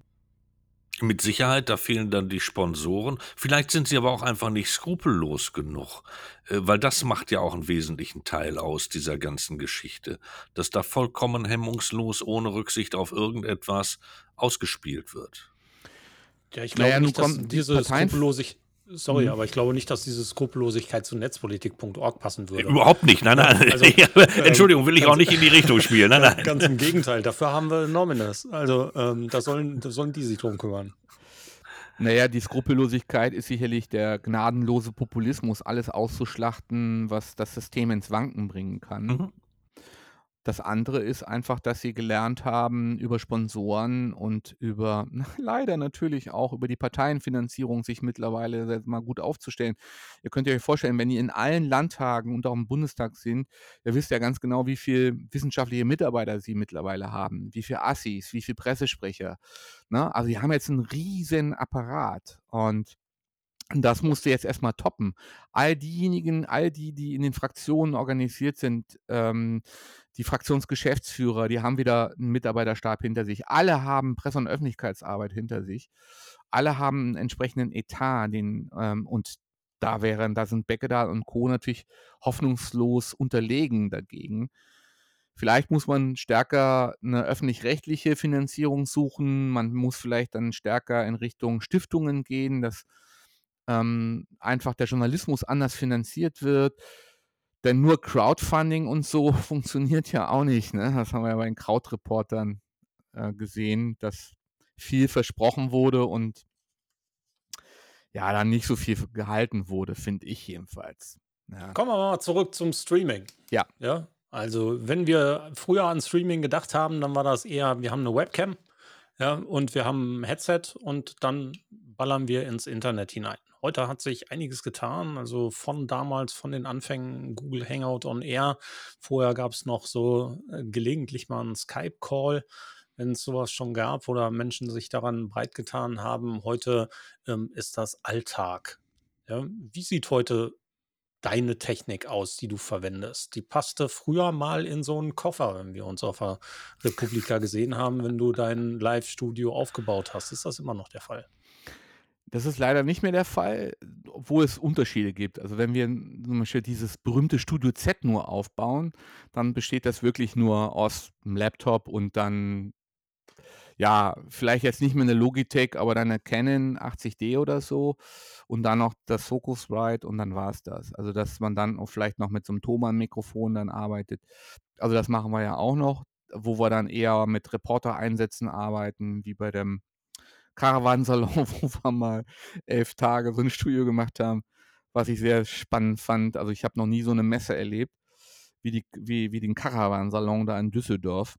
Mit Sicherheit, da fehlen dann die Sponsoren. Vielleicht sind sie aber auch einfach nicht skrupellos genug, äh, weil das macht ja auch einen wesentlichen Teil aus dieser ganzen Geschichte, dass da vollkommen hemmungslos, ohne Rücksicht auf irgendetwas ausgespielt wird. Ja, ich glaube naja, nicht, dass diese Skrupellosigkeit Sorry, mhm. aber ich glaube nicht, dass diese Skrupellosigkeit zu netzpolitik.org passen würde. Überhaupt nicht, nein, nein. Also, ja, Entschuldigung, will ich auch nicht in die Richtung spielen. Nein, nein. Ganz im Gegenteil, dafür haben wir Nominas. Also ähm, da, sollen, da sollen die sich drum kümmern. Naja, die Skrupellosigkeit ist sicherlich der gnadenlose Populismus, alles auszuschlachten, was das System ins Wanken bringen kann. Mhm. Das andere ist einfach, dass sie gelernt haben, über Sponsoren und über leider natürlich auch über die Parteienfinanzierung sich mittlerweile mal gut aufzustellen. Ihr könnt euch vorstellen, wenn ihr in allen Landtagen und auch im Bundestag sind, ihr wisst ja ganz genau, wie viel wissenschaftliche Mitarbeiter sie mittlerweile haben, wie viele Assis, wie viele Pressesprecher. Ne? Also die haben jetzt einen riesen Apparat und das musste jetzt erstmal toppen. All diejenigen, all die, die in den Fraktionen organisiert sind, ähm, die Fraktionsgeschäftsführer, die haben wieder einen Mitarbeiterstab hinter sich. Alle haben Presse- und Öffentlichkeitsarbeit hinter sich. Alle haben einen entsprechenden Etat, den, ähm, und da wären, da sind Beckedahl und Co. natürlich hoffnungslos unterlegen dagegen. Vielleicht muss man stärker eine öffentlich-rechtliche Finanzierung suchen. Man muss vielleicht dann stärker in Richtung Stiftungen gehen, dass ähm, einfach der Journalismus anders finanziert wird. Denn nur Crowdfunding und so funktioniert ja auch nicht. Ne? Das haben wir ja bei den Krautreportern äh, gesehen, dass viel versprochen wurde und ja, dann nicht so viel gehalten wurde, finde ich jedenfalls. Ja. Kommen wir mal zurück zum Streaming. Ja. Ja. Also, wenn wir früher an Streaming gedacht haben, dann war das eher, wir haben eine Webcam, ja, und wir haben ein Headset und dann ballern wir ins Internet hinein. Heute hat sich einiges getan, also von damals, von den Anfängen Google Hangout on Air. Vorher gab es noch so äh, gelegentlich mal einen Skype-Call, wenn es sowas schon gab oder Menschen sich daran breit getan haben. Heute ähm, ist das Alltag. Ja? Wie sieht heute deine Technik aus, die du verwendest? Die passte früher mal in so einen Koffer, wenn wir uns auf der Republika gesehen haben, wenn du dein Live-Studio aufgebaut hast. Ist das immer noch der Fall? Das ist leider nicht mehr der Fall, obwohl es Unterschiede gibt. Also wenn wir zum Beispiel dieses berühmte Studio Z nur aufbauen, dann besteht das wirklich nur aus einem Laptop und dann, ja, vielleicht jetzt nicht mehr eine Logitech, aber dann eine Canon 80D oder so und dann noch das Focusrite und dann war es das. Also dass man dann auch vielleicht noch mit so einem Thomann-Mikrofon dann arbeitet. Also das machen wir ja auch noch, wo wir dann eher mit Reporter-Einsätzen arbeiten, wie bei dem Caravansalon, wo wir mal elf Tage so ein Studio gemacht haben, was ich sehr spannend fand. Also ich habe noch nie so eine Messe erlebt, wie, die, wie, wie den Caravansalon da in Düsseldorf.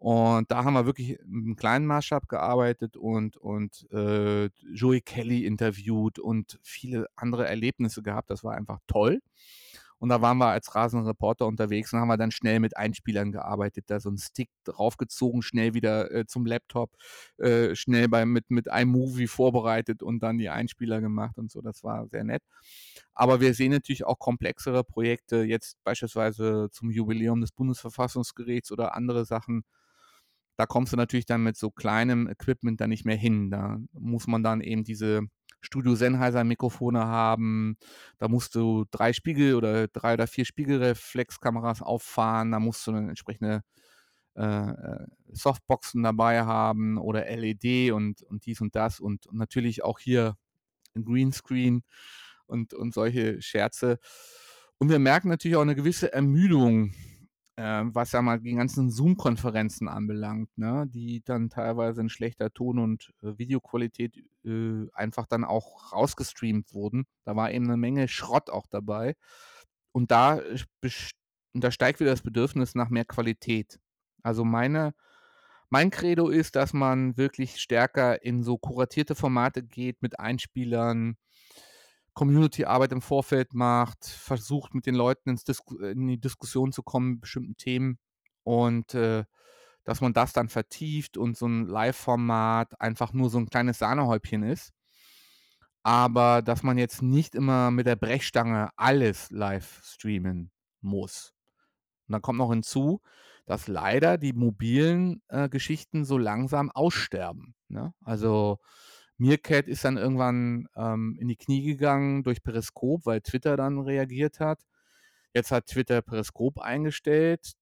Und da haben wir wirklich im kleinen Maßstab gearbeitet und, und äh, Joey Kelly interviewt und viele andere Erlebnisse gehabt. Das war einfach toll. Und da waren wir als rasende Reporter unterwegs und haben wir dann schnell mit Einspielern gearbeitet, da so einen Stick draufgezogen, schnell wieder äh, zum Laptop, äh, schnell bei, mit, mit iMovie vorbereitet und dann die Einspieler gemacht und so. Das war sehr nett. Aber wir sehen natürlich auch komplexere Projekte, jetzt beispielsweise zum Jubiläum des Bundesverfassungsgerichts oder andere Sachen. Da kommst du natürlich dann mit so kleinem Equipment dann nicht mehr hin. Da muss man dann eben diese Studio Sennheiser Mikrofone haben. Da musst du drei Spiegel oder drei oder vier Spiegelreflexkameras auffahren. Da musst du dann entsprechende äh, äh Softboxen dabei haben oder LED und, und dies und das und, und natürlich auch hier ein Greenscreen und, und solche Scherze. Und wir merken natürlich auch eine gewisse Ermüdung äh, was ja mal die ganzen Zoom-Konferenzen anbelangt, ne, die dann teilweise in schlechter Ton- und äh, Videoqualität äh, einfach dann auch rausgestreamt wurden. Da war eben eine Menge Schrott auch dabei. Und da, da steigt wieder das Bedürfnis nach mehr Qualität. Also meine, mein Credo ist, dass man wirklich stärker in so kuratierte Formate geht mit Einspielern, Community-Arbeit im Vorfeld macht, versucht mit den Leuten in die Diskussion zu kommen, bestimmten Themen. Und äh, dass man das dann vertieft und so ein Live-Format einfach nur so ein kleines Sahnehäubchen ist. Aber dass man jetzt nicht immer mit der Brechstange alles live streamen muss. Und dann kommt noch hinzu, dass leider die mobilen äh, Geschichten so langsam aussterben. Ne? Also Meerkat ist dann irgendwann ähm, in die Knie gegangen durch Periskop, weil Twitter dann reagiert hat. Jetzt hat Twitter Periskop eingestellt.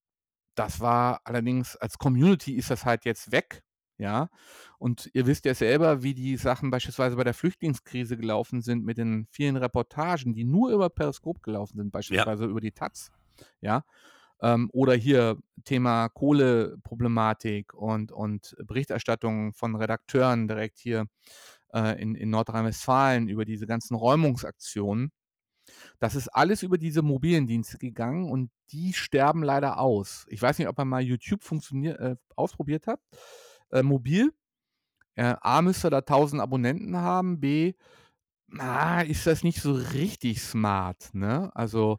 Das war allerdings, als Community ist das halt jetzt weg. Ja, und ihr wisst ja selber, wie die Sachen beispielsweise bei der Flüchtlingskrise gelaufen sind mit den vielen Reportagen, die nur über Periskop gelaufen sind, beispielsweise ja. über die Taz. Ja, ähm, oder hier Thema Kohleproblematik und, und Berichterstattung von Redakteuren direkt hier äh, in, in Nordrhein-Westfalen über diese ganzen Räumungsaktionen. Das ist alles über diese mobilen Dienste gegangen und die sterben leider aus. Ich weiß nicht, ob man mal YouTube funktioniert, äh, ausprobiert hat. Äh, mobil. Äh, A, müsste da 1000 Abonnenten haben. B, na, ist das nicht so richtig smart. Ne? Also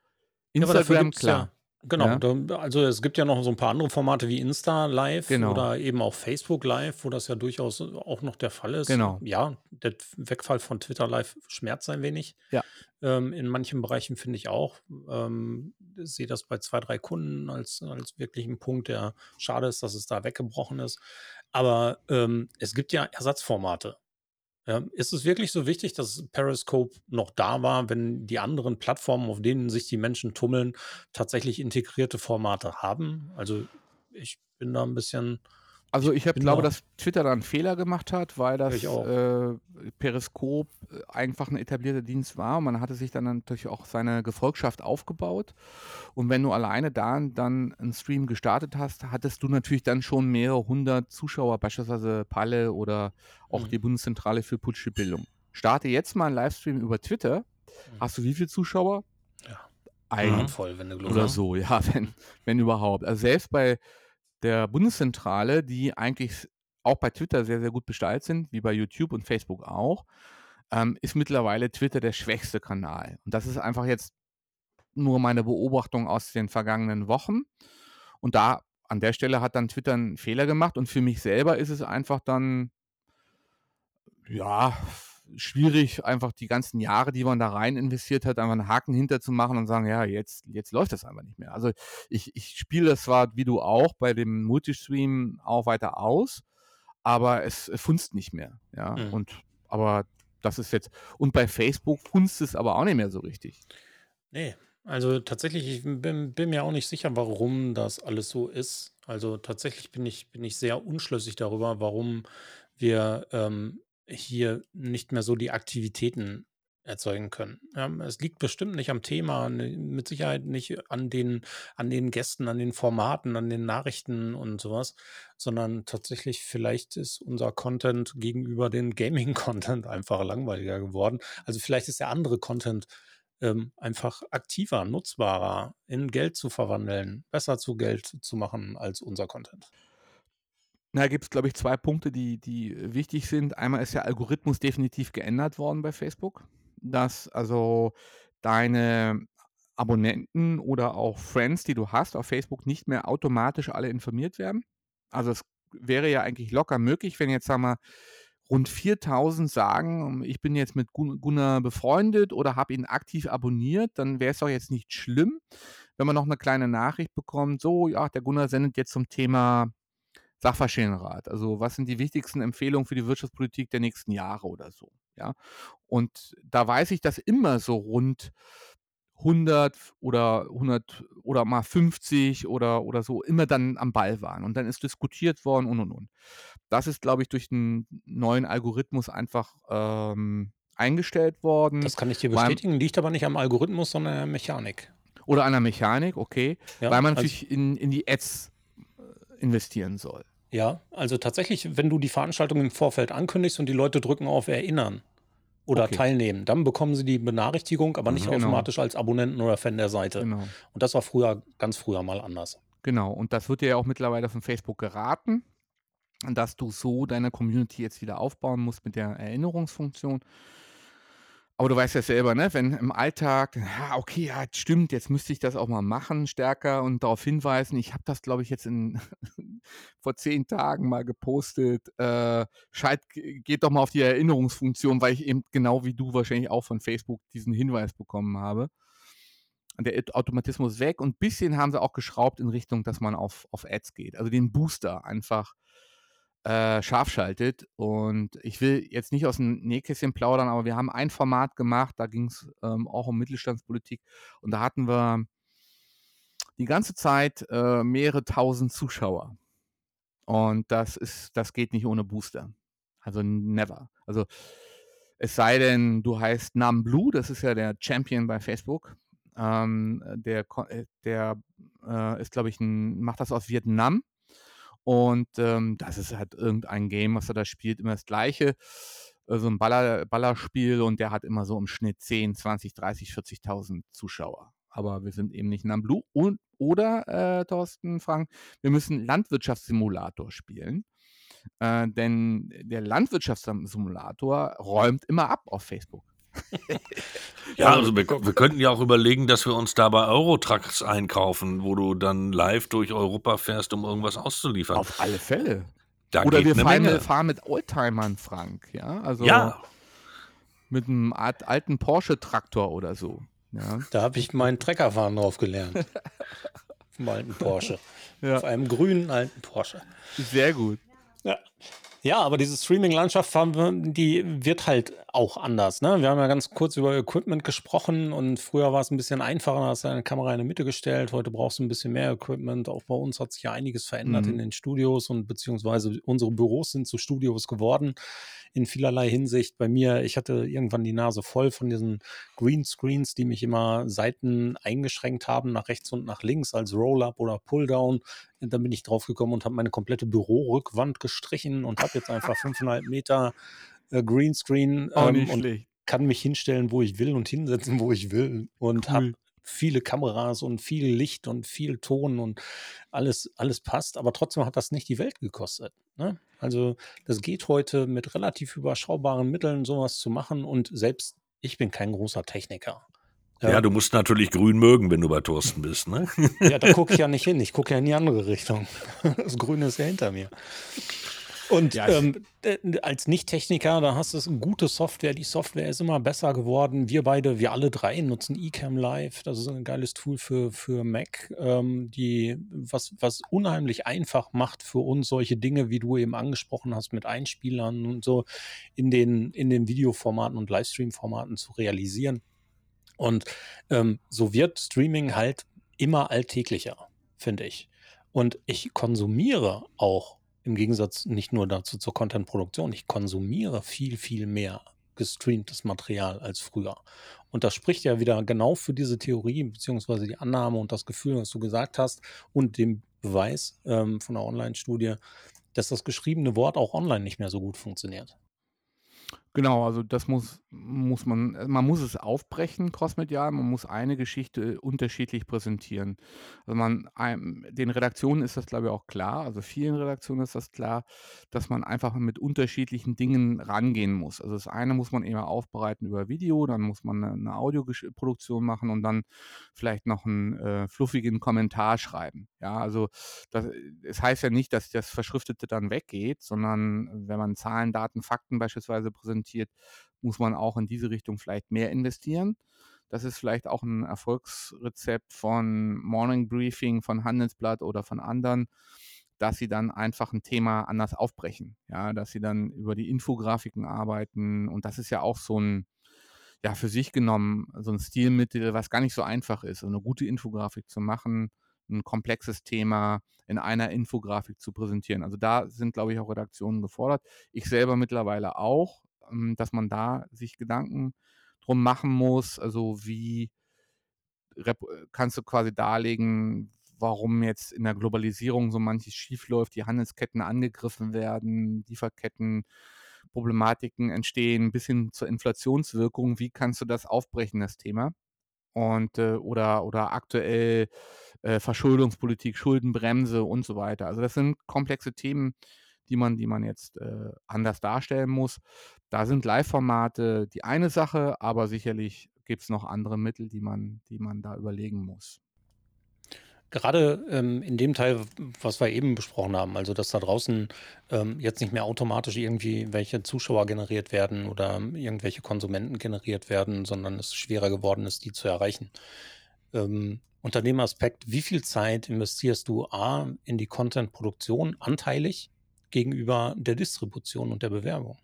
Instagram, ja, klar. Ja Genau, Ja? da also es gibt ja noch so ein paar andere Formate wie Insta Live Genau. oder eben auch Facebook Live, wo das ja durchaus auch noch der Fall ist. Genau. Ja, der Wegfall von Twitter Live schmerzt ein wenig. Ja. Ähm, in manchen Bereichen finde ich auch. Ähm, sehe das bei zwei, drei Kunden als, als wirklichen Punkt, der schade ist, dass es da weggebrochen ist. Aber ähm, es gibt ja Ersatzformate. Ja, ist es wirklich so wichtig, dass Periscope noch da war, wenn die anderen Plattformen, auf denen sich die Menschen tummeln, tatsächlich integrierte Formate haben? Also ich bin da ein bisschen also ich hab, glaube, dass Twitter da einen Fehler gemacht hat, weil das äh, Periskop äh, einfach ein etablierter Dienst war. Man hatte sich dann natürlich auch seine Gefolgschaft aufgebaut. Und wenn du alleine da dann einen Stream gestartet hast, hattest du natürlich dann schon mehrere hundert Zuschauer, beispielsweise Palle oder auch mhm. die Bundeszentrale für politische Bildung. Starte jetzt mal einen Livestream über Twitter. Mhm. Hast du wie viele Zuschauer? Ja. Ein voll, wenn du Glück Oder so, ja, wenn, wenn überhaupt. Also selbst bei der Bundeszentrale, die eigentlich auch bei Twitter sehr, sehr gut bestallt sind, wie bei YouTube und Facebook auch, ähm, ist mittlerweile Twitter der schwächste Kanal. Und das ist einfach jetzt nur meine Beobachtung aus den vergangenen Wochen. Und da an der Stelle hat dann Twitter einen Fehler gemacht. Und für mich selber ist es einfach dann, ja, schwierig, einfach die ganzen Jahre, die man da rein investiert hat, einfach einen Haken hinter zu machen und sagen, ja, jetzt, jetzt läuft das einfach nicht mehr. Also ich, ich spiele das zwar, wie du auch, bei dem Multistream auch weiter aus, aber es funzt nicht mehr. Ja, mhm. und aber das ist jetzt, und bei Facebook funzt es aber auch nicht mehr so richtig. Nee, also tatsächlich, ich bin, bin mir auch nicht sicher, warum das alles so ist. Also tatsächlich bin ich, bin ich sehr unschlüssig darüber, warum wir ähm, hier nicht mehr so die Aktivitäten erzeugen können. Ja, es liegt bestimmt nicht am Thema, ne, mit Sicherheit nicht an den, an den Gästen, an den Formaten, an den Nachrichten und sowas, sondern tatsächlich vielleicht ist unser Content gegenüber den Gaming-Content einfach langweiliger geworden. Also vielleicht ist der andere Content ähm, einfach aktiver, nutzbarer, in Geld zu verwandeln, besser zu Geld zu machen als unser Content. Na, gibt es, glaube ich, zwei Punkte, die, die wichtig sind. Einmal ist der Algorithmus definitiv geändert worden bei Facebook, dass also deine Abonnenten oder auch Friends, die du hast auf Facebook, nicht mehr automatisch alle informiert werden. Also es wäre ja eigentlich locker möglich, wenn jetzt, sagen wir, rund 4000 sagen, ich bin jetzt mit Gunnar befreundet oder habe ihn aktiv abonniert, dann wäre es doch jetzt nicht schlimm, wenn man noch eine kleine Nachricht bekommt, so, ja, der Gunnar sendet jetzt zum Thema Sachverständigenrat. Also was sind die wichtigsten Empfehlungen für die Wirtschaftspolitik der nächsten Jahre oder so. Ja? Und da weiß ich, dass immer so rund 100 oder 100 oder mal 50 oder, oder so immer dann am Ball waren. Und dann ist diskutiert worden und und und. Das ist, glaube ich, durch den neuen Algorithmus einfach ähm, eingestellt worden. Das kann ich dir bestätigen, liegt aber nicht am Algorithmus, sondern an der Mechanik. Oder an der Mechanik, okay. Ja, weil man also natürlich in, in die Ads investieren soll. Ja, also tatsächlich, wenn du die Veranstaltung im Vorfeld ankündigst und die Leute drücken auf Erinnern oder okay. teilnehmen, dann bekommen sie die Benachrichtigung, aber nicht genau. automatisch als Abonnenten oder Fan der Seite. Genau. Und das war früher, ganz früher mal anders. Genau, und das wird dir ja auch mittlerweile von Facebook geraten, dass du so deine Community jetzt wieder aufbauen musst mit der Erinnerungsfunktion. Aber du weißt ja selber, ne, wenn im Alltag, ja, okay, ja, stimmt, jetzt müsste ich das auch mal machen, stärker und darauf hinweisen. Ich habe das, glaube ich, jetzt in vor zehn Tagen mal gepostet. Äh, Scheit, geht doch mal auf die Erinnerungsfunktion, weil ich eben genau wie du wahrscheinlich auch von Facebook diesen Hinweis bekommen habe. Der Automatismus weg und ein bisschen haben sie auch geschraubt in Richtung, dass man auf, auf Ads geht. Also den Booster einfach äh, scharf schaltet. Und ich will jetzt nicht aus dem Nähkästchen plaudern, aber wir haben ein Format gemacht, da ging es ähm, auch um Mittelstandspolitik und da hatten wir die ganze Zeit äh, mehrere tausend Zuschauer. Und das ist, das geht nicht ohne Booster. Also never. Also es sei denn, du heißt Nam Blue, das ist ja der Champion bei Facebook. Ähm, der äh, der äh, ist, glaube ich, ein, macht das aus Vietnam und ähm, das ist halt irgendein Game, was er da spielt, immer das gleiche. Äh, so ein Baller, Ballerspiel und der hat immer so im Schnitt 10, 20, 30, 40.000 Zuschauer. Aber wir sind eben nicht in Blue. Und, oder, äh, Thorsten, Frank, wir müssen Landwirtschaftssimulator spielen. Äh, denn der Landwirtschaftssimulator räumt immer ab auf Facebook. Ja, also wir, wir könnten ja auch überlegen, dass wir uns da bei Eurotrucks einkaufen, wo du dann live durch Europa fährst, um irgendwas auszuliefern. Auf alle Fälle. Da Oder wir fahren, fahren mit Oldtimern, Frank. Ja, also Ja, mit einem Art alten Porsche-Traktor oder so. Ja. Da habe ich meinen Treckerfahren drauf gelernt. Auf dem alten Porsche. Ja. Auf einem grünen alten Porsche. Sehr gut. Ja. Ja, aber diese Streaming-Landschaft, die wird halt auch anders. Ne? Wir haben ja ganz kurz über Equipment gesprochen und früher war es ein bisschen einfacher, da hast du eine Kamera in der Mitte gestellt. Heute brauchst du ein bisschen mehr Equipment. Auch bei uns hat sich ja einiges verändert Mhm. in den Studios und beziehungsweise unsere Büros sind zu Studios geworden in vielerlei Hinsicht. Bei mir, ich hatte irgendwann die Nase voll von diesen Greenscreens, die mich immer Seiten eingeschränkt haben, nach rechts und nach links als Roll-Up oder Pull-Down. Und dann bin ich draufgekommen und habe meine komplette Bürorückwand gestrichen und habe jetzt einfach 5,5 Meter äh, Greenscreen Auch ähm, nicht und schlecht. kann mich hinstellen, wo ich will und hinsetzen, wo ich will. Und Cool. habe viele Kameras und viel Licht und viel Ton und alles, alles passt. Aber trotzdem hat das nicht die Welt gekostet. Ne? Also das geht heute mit relativ überschaubaren Mitteln, sowas zu machen. Und selbst ich bin kein großer Techniker. ja, du musst natürlich grün mögen, wenn du bei Thorsten bist, ne? Ja, da gucke ich ja nicht hin. Ich gucke ja in die andere Richtung. Das Grüne ist ja hinter mir. Und Ja, ähm, äh, als Nicht-Techniker, da hast du gute Software. Die Software ist immer besser geworden. Wir beide, wir alle drei nutzen eCam Live. Das ist ein geiles Tool für, für Mac, ähm, die, was, was unheimlich einfach macht für uns, solche Dinge, wie du eben angesprochen hast, mit Einspielern und so in den, in den Videoformaten und Livestream-Formaten zu realisieren. Und ähm, so wird Streaming halt immer alltäglicher, finde ich. Und ich konsumiere auch im Gegensatz nicht nur dazu zur Content-Produktion, ich konsumiere viel, viel mehr gestreamtes Material als früher. Und das spricht ja wieder genau für diese Theorie, beziehungsweise die Annahme und das Gefühl, was du gesagt hast, und dem Beweis ähm, von der Online-Studie, dass das geschriebene Wort auch online nicht mehr so gut funktioniert. Genau, also das muss, muss man, äh, man muss es aufbrechen, crossmedial, man muss eine Geschichte unterschiedlich präsentieren. Also man, einem- den Redaktionen ist das, glaube ich, auch klar, also vielen Redaktionen ist das klar, dass man einfach mit unterschiedlichen Dingen rangehen muss. Also das eine muss man eher aufbereiten über Video, dann muss man eine, eine Audioproduktion machen und dann vielleicht noch einen äh, fluffigen Kommentar schreiben. Ja, also das, es heißt ja nicht, dass das Verschriftete dann weggeht, sondern wenn man Zahlen, Daten, Fakten beispielsweise präsentiert, muss man auch in diese Richtung vielleicht mehr investieren. Das ist vielleicht auch ein Erfolgsrezept von Morning Briefing, von Handelsblatt oder von anderen, dass sie dann einfach ein Thema anders aufbrechen. Ja, dass sie dann über die Infografiken arbeiten. Und das ist ja auch so ein, ja, für sich genommen, so ein Stilmittel, was gar nicht so einfach ist, eine gute Infografik zu machen, ein komplexes Thema in einer Infografik zu präsentieren. Also da sind, glaube ich, auch Redaktionen gefordert. Ich selber mittlerweile auch, dass man da sich Gedanken drum machen muss. Also wie rep- kannst du quasi darlegen, warum jetzt in der Globalisierung so manches schiefläuft, die Handelsketten angegriffen werden, Lieferketten, Problematiken entstehen, bis hin zur Inflationswirkung. Wie kannst du das aufbrechen, das Thema? Und äh, oder, oder aktuell äh, Verschuldungspolitik, Schuldenbremse und so weiter. Also das sind komplexe Themen, die man, die man jetzt äh, anders darstellen muss. Da sind Live-Formate die eine Sache, aber sicherlich gibt es noch andere Mittel, die man, die man da überlegen muss. Gerade ähm, in dem Teil, was wir eben besprochen haben, also dass da draußen ähm, jetzt nicht mehr automatisch irgendwie welche Zuschauer generiert werden oder irgendwelche Konsumenten generiert werden, sondern es schwerer geworden ist, die zu erreichen. Ähm, unter dem Aspekt, wie viel Zeit investierst du A in die Content-Produktion anteilig gegenüber der Distribution und der Bewerbung?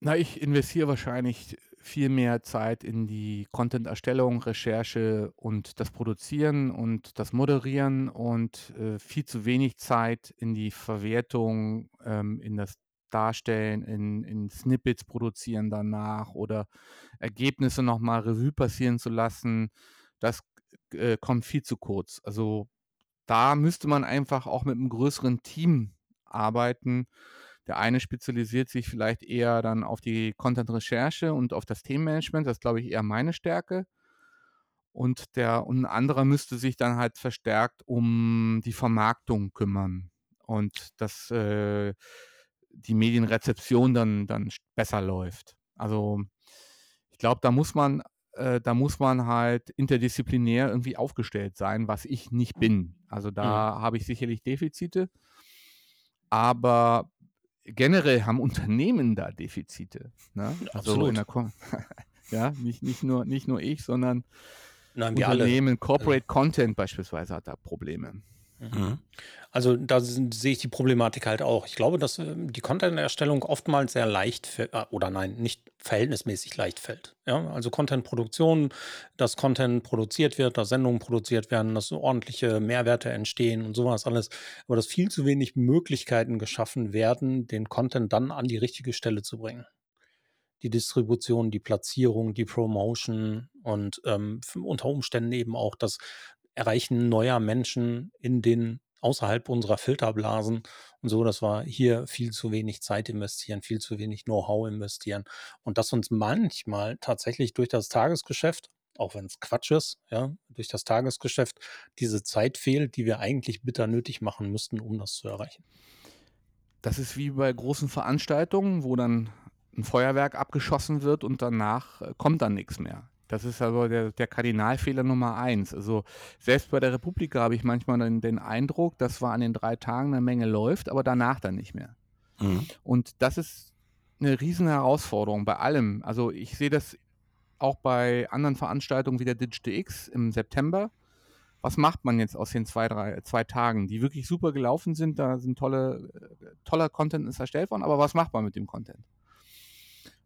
Na, ich investiere wahrscheinlich viel mehr Zeit in die Content-Erstellung, Recherche und das Produzieren und das Moderieren und äh, viel zu wenig Zeit in die Verwertung, ähm, in das Darstellen, in, in Snippets produzieren danach oder Ergebnisse nochmal Revue passieren zu lassen. Das äh, kommt viel zu kurz. Also da müsste man einfach auch mit einem größeren Team arbeiten der eine spezialisiert sich vielleicht eher dann auf die Content-Recherche und auf das Themenmanagement. Das ist, glaube ich, eher meine Stärke. Und, der, und ein anderer müsste sich dann halt verstärkt um die Vermarktung kümmern und dass äh, die Medienrezeption dann, dann besser läuft. Also ich glaube, da muss man äh, da muss man halt interdisziplinär irgendwie aufgestellt sein, was ich nicht bin. Also da mhm. habe ich sicherlich Defizite. Aber generell haben Unternehmen da Defizite. Ne? Also Absolut. in der ja, nicht, nicht, nur, nicht nur ich, sondern Nein, Unternehmen, alle. Corporate also. Content beispielsweise hat da Probleme. Mhm. Also da sehe ich die Problematik halt auch. Ich glaube, dass ähm, die Content-Erstellung oftmals sehr leicht äh, oder nein, nicht verhältnismäßig leicht fällt. Ja, also Content-Produktion, dass Content produziert wird, dass Sendungen produziert werden, dass ordentliche Mehrwerte entstehen und sowas alles. Aber dass viel zu wenig Möglichkeiten geschaffen werden, den Content dann an die richtige Stelle zu bringen. Die Distribution, die Platzierung, die Promotion und ähm, unter Umständen eben auch das Erreichen neuer Menschen in den außerhalb unserer Filterblasen und so, dass wir hier viel zu wenig Zeit investieren, viel zu wenig Know-how investieren und dass uns manchmal tatsächlich durch das Tagesgeschäft, auch wenn es Quatsch ist, ja, durch das Tagesgeschäft diese Zeit fehlt, die wir eigentlich bitter nötig machen müssten, um das zu erreichen. Das ist wie bei großen Veranstaltungen, wo dann ein Feuerwerk abgeschossen wird und danach äh, kommt dann nichts mehr. Das ist also der, der Kardinalfehler Nummer eins. Also selbst bei der Republika habe ich manchmal den, den Eindruck, dass zwar an den drei Tagen eine Menge läuft, aber danach dann nicht mehr. Mhm. Und das ist eine riesen Herausforderung bei allem. Also ich sehe das auch bei anderen Veranstaltungen wie der Digital X im September. Was macht man jetzt aus den zwei, drei, zwei Tagen, die wirklich super gelaufen sind? Da sind tolle, äh, toller Content ist erstellt worden, aber was macht man mit dem Content?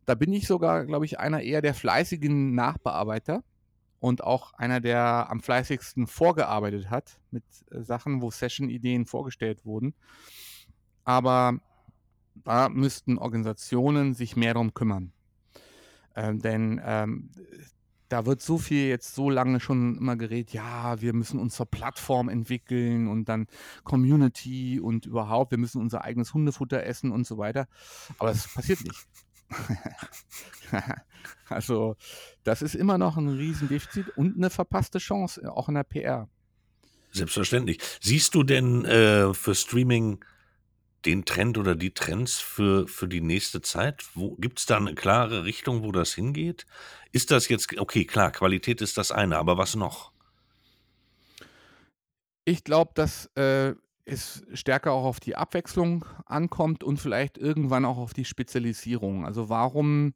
Da bin ich sogar, glaube ich, einer eher der fleißigen Nachbearbeiter und auch einer, der am fleißigsten vorgearbeitet hat mit äh, Sachen, wo Session-Ideen vorgestellt wurden. Aber da müssten Organisationen sich mehr darum kümmern. Ähm, denn ähm, da wird so viel jetzt so lange schon immer geredet, ja, wir müssen unsere Plattform entwickeln und dann Community und überhaupt, wir müssen unser eigenes Hundefutter essen und so weiter. Aber das passiert nicht. also, das ist immer noch ein Riesendefizit und eine verpasste Chance, auch in der PR. Selbstverständlich. Siehst du denn äh, für Streaming den Trend oder die Trends für, für die nächste Zeit? Gibt es da eine klare Richtung, wo das hingeht? Ist das jetzt, okay, klar, Qualität ist das eine, aber was noch? Ich glaube, dass äh, es stärker auch auf die Abwechslung ankommt und vielleicht irgendwann auch auf die Spezialisierung. Also warum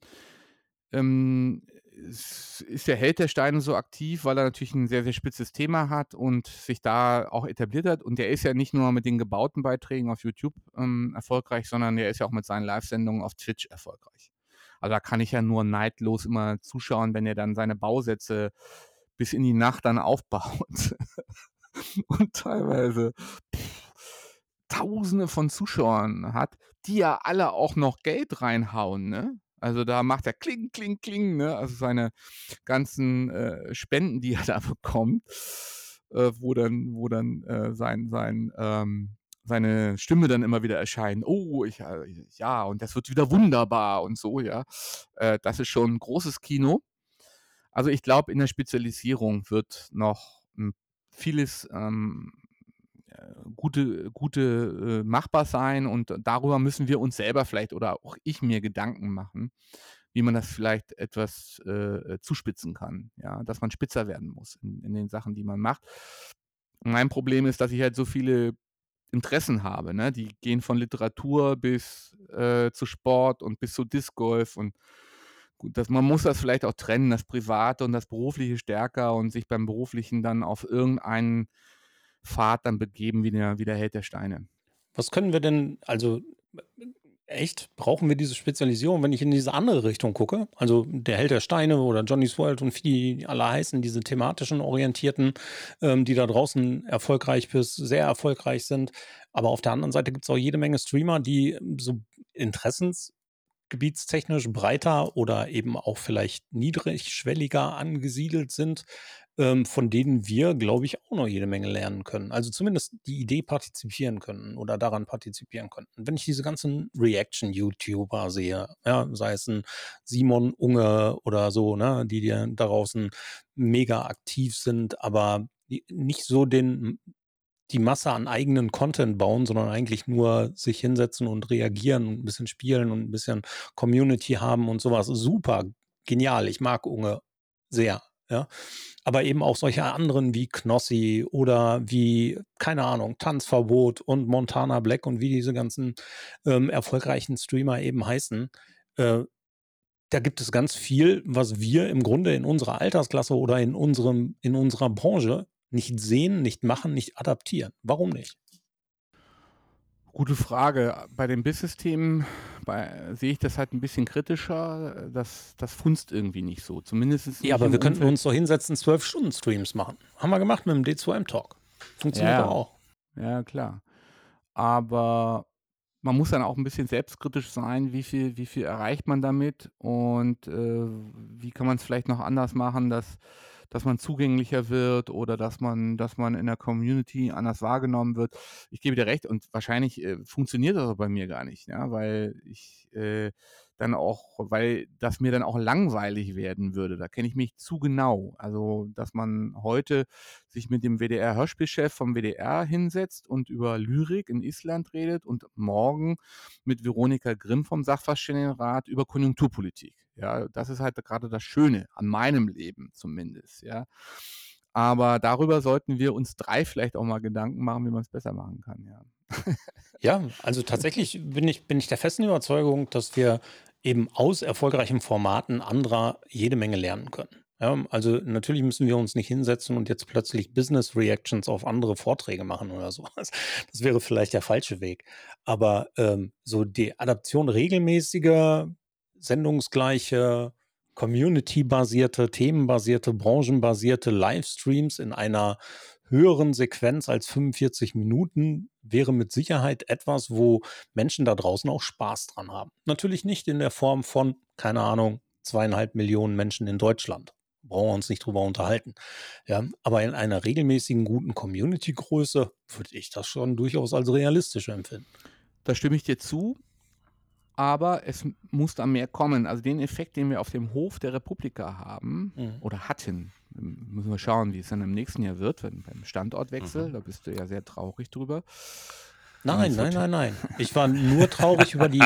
ähm, ist der Held der Steine so aktiv, weil er natürlich ein sehr, sehr spitzes Thema hat und sich da auch etabliert hat. Und der ist ja nicht nur mit den gebauten Beiträgen auf YouTube ähm, erfolgreich, sondern der ist ja auch mit seinen Live-Sendungen auf Twitch erfolgreich. Also da kann ich ja nur neidlos immer zuschauen, wenn er dann seine Bausätze bis in die Nacht dann aufbaut. und teilweise Tausende von Zuschauern hat, die ja alle auch noch Geld reinhauen, ne? Also da macht er kling, kling, kling, ne? Also seine ganzen äh, Spenden, die er da bekommt, äh, wo dann, wo dann äh, sein, sein, ähm, seine Stimme dann immer wieder erscheint. Oh, ich, äh, ja, und das wird wieder wunderbar und so, ja. Äh, das ist schon ein großes Kino. Also ich glaube, in der Spezialisierung wird noch vieles ähm, gute, gute äh, machbar sein und darüber müssen wir uns selber vielleicht oder auch ich mir Gedanken machen, wie man das vielleicht etwas äh, zuspitzen kann, ja, dass man spitzer werden muss in, in den Sachen, die man macht. Mein Problem ist, dass ich halt so viele Interessen habe. Ne? Die gehen von Literatur bis äh, zu Sport und bis zu Disc Golf und dass man muss das vielleicht auch trennen, das Private und das Berufliche stärker und sich beim Beruflichen dann auf irgendeinen Pfad dann begeben wie der, wie der Held der Steine. Was können wir denn, also echt, brauchen wir diese Spezialisierung, wenn ich in diese andere Richtung gucke? Also der Held der Steine oder Johnny's World und wie die alle heißen, diese thematischen Orientierten, ähm, die da draußen erfolgreich bis sehr erfolgreich sind. Aber auf der anderen Seite gibt es auch jede Menge Streamer, die so Interessens gebietstechnisch breiter oder eben auch vielleicht niedrigschwelliger angesiedelt sind, ähm, von denen wir, glaube ich, auch noch jede Menge lernen können. Also zumindest die Idee partizipieren können oder daran partizipieren könnten. Wenn ich diese ganzen Reaction-YouTuber sehe, ja, sei es ein Simon Unge oder so, ne, die, die da draußen mega aktiv sind, aber nicht so den die Masse an eigenen Content bauen, sondern eigentlich nur sich hinsetzen und reagieren und ein bisschen spielen und ein bisschen Community haben und sowas. Super, genial. Ich mag Unge sehr. Ja, aber eben auch solche anderen wie Knossi oder wie, keine Ahnung, Tanzverbot und Montana Black und wie diese ganzen ähm, erfolgreichen Streamer eben heißen. Äh, da gibt es ganz viel, was wir im Grunde in unserer Altersklasse oder in unserem, in unserer Branche nicht sehen, nicht machen, nicht adaptieren. Warum nicht? Gute Frage. Bei den Business-Themen sehe ich das halt ein bisschen kritischer. Das, das funzt irgendwie nicht so. Zumindest Ja, aber wir könnten uns doch hinsetzen, zwölf Stunden Streams machen. Haben wir gemacht mit dem D2M-Talk. Funktioniert ja, auch. Ja, klar. Aber man muss dann auch ein bisschen selbstkritisch sein, wie viel, wie viel erreicht man damit und äh, wie kann man es vielleicht noch anders machen, dass dass man zugänglicher wird oder dass man, dass man in der Community anders wahrgenommen wird. Ich gebe dir recht und wahrscheinlich äh, funktioniert das bei mir gar nicht, ja, weil ich äh, dann auch, weil das mir dann auch langweilig werden würde. Da kenne ich mich zu genau. Also, dass man heute sich mit dem WDR-Hörspielchef vom WDR hinsetzt und über Lyrik in Island redet und morgen mit Veronika Grimm vom Sachverständigenrat über Konjunkturpolitik. Ja, das ist halt gerade das Schöne an meinem Leben zumindest. Ja. Aber darüber sollten wir uns drei vielleicht auch mal Gedanken machen, wie man es besser machen kann, ja. Ja, also tatsächlich bin ich, bin ich der festen Überzeugung, dass wir eben aus erfolgreichen Formaten anderer jede Menge lernen können. Ja, also natürlich müssen wir uns nicht hinsetzen und jetzt plötzlich Business Reactions auf andere Vorträge machen oder sowas. Das wäre vielleicht der falsche Weg. Aber ähm, so die Adaption regelmäßiger, sendungsgleiche, community-basierte, themenbasierte, branchenbasierte Livestreams in einer höheren Sequenz als 45 Minuten wäre mit Sicherheit etwas, wo Menschen da draußen auch Spaß dran haben. Natürlich nicht in der Form von, keine Ahnung, zweieinhalb Millionen Menschen in Deutschland. Brauchen wir uns nicht drüber unterhalten. Ja, aber in einer regelmäßigen guten Community-Größe würde ich das schon durchaus als realistisch empfinden. Da stimme ich dir zu aber es muss da mehr kommen. Also den Effekt, den wir auf dem Hof der Republika haben mhm. oder hatten, müssen wir schauen, wie es dann im nächsten Jahr wird, wenn, beim Standortwechsel, mhm. da bist du ja sehr traurig drüber. Nein, nein, nein, nein. Ich war nur traurig über die,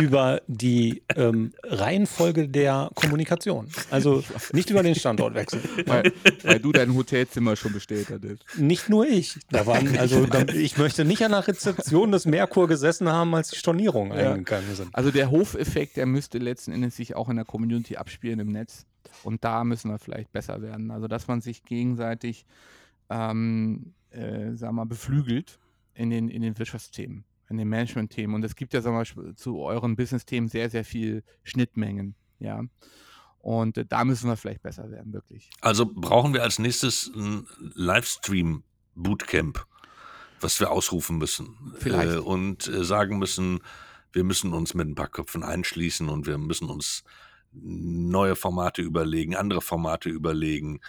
über die ähm, Reihenfolge der Kommunikation. Also nicht über den Standortwechsel. Weil, weil, du dein Hotelzimmer schon bestellt hattest. Nicht nur ich. Da waren, also ich möchte nicht an der Rezeption des Merkur gesessen haben, als die Stornierungen ja. eingegangen sind. Also der Hofeffekt, der müsste letzten Endes sich auch in der Community abspielen im Netz. Und da müssen wir vielleicht besser werden. Also dass man sich gegenseitig ähm, äh, sag mal, beflügelt in den, in den Wirtschaftsthemen, in den Management-Themen. Und es gibt ja zum Beispiel zu euren Business-Themen sehr, sehr viel Schnittmengen, ja. Und äh, da müssen wir vielleicht besser werden, wirklich. Also brauchen wir als nächstes ein Livestream-Bootcamp, was wir ausrufen müssen. Vielleicht. Äh, und äh, sagen müssen, wir müssen uns mit ein paar Köpfen einschließen und wir müssen uns neue Formate überlegen, andere Formate überlegen.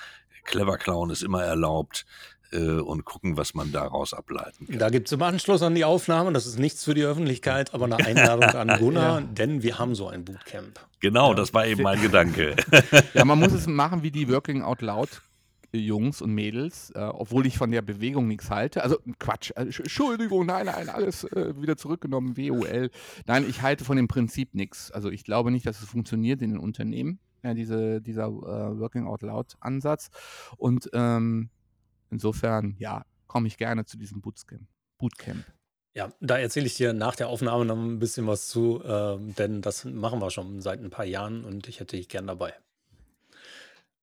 Clever Clown ist immer erlaubt und gucken, was man daraus ableiten kann. Da gibt es im Anschluss an die Aufnahme, das ist nichts für die Öffentlichkeit, aber eine Einladung an Gunnar, ja. denn wir haben so ein Bootcamp. Genau, ja. das war eben mein Gedanke. Ja, man muss es machen wie die Working Out Loud Jungs und Mädels, äh, obwohl ich von der Bewegung nichts halte. Also Quatsch, äh, Entschuldigung, nein, nein, alles äh, wieder zurückgenommen, WOL. Nein, ich halte von dem Prinzip nichts. Also ich glaube nicht, dass es funktioniert in den Unternehmen, ja, diese, dieser äh, Working Out Loud Ansatz. Und ähm, insofern, ja, komme ich gerne zu diesem Bootcamp. Bootcamp. Ja, da erzähle ich dir nach der Aufnahme noch ein bisschen was zu, ähm, denn das machen wir schon seit ein paar Jahren und ich hätte dich gern dabei.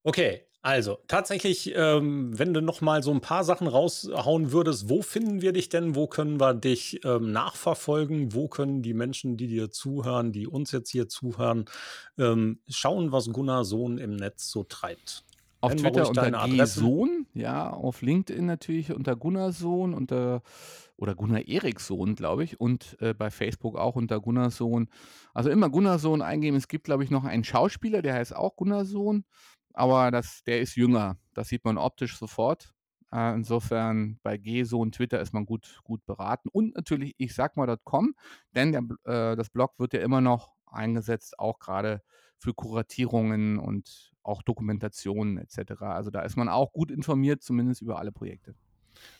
Okay, also tatsächlich, ähm, wenn du noch mal so ein paar Sachen raushauen würdest, wo finden wir dich denn? Wo können wir dich ähm, nachverfolgen? Wo können die Menschen, die dir zuhören, die uns jetzt hier zuhören, ähm, schauen, was Gunnar Sohn im Netz so treibt? Auf Twitter unter G-Sohn, ja, auf LinkedIn natürlich unter Gunnar Sohn, unter oder Gunnar Erikssohn, glaube ich, und äh, bei Facebook auch unter Gunnar Sohn. Also immer Gunnar Sohn eingeben. Es gibt, glaube ich, noch einen Schauspieler, der heißt auch Gunnar Sohn, aber das, der ist jünger. Das sieht man optisch sofort. Äh, insofern bei G-Sohn Twitter ist man gut, gut beraten. Und natürlich ich sag mal.com, denn der, äh, das Blog wird ja immer noch eingesetzt, auch gerade für Kuratierungen und auch Dokumentationen etc. Also da ist man auch gut informiert, zumindest über alle Projekte.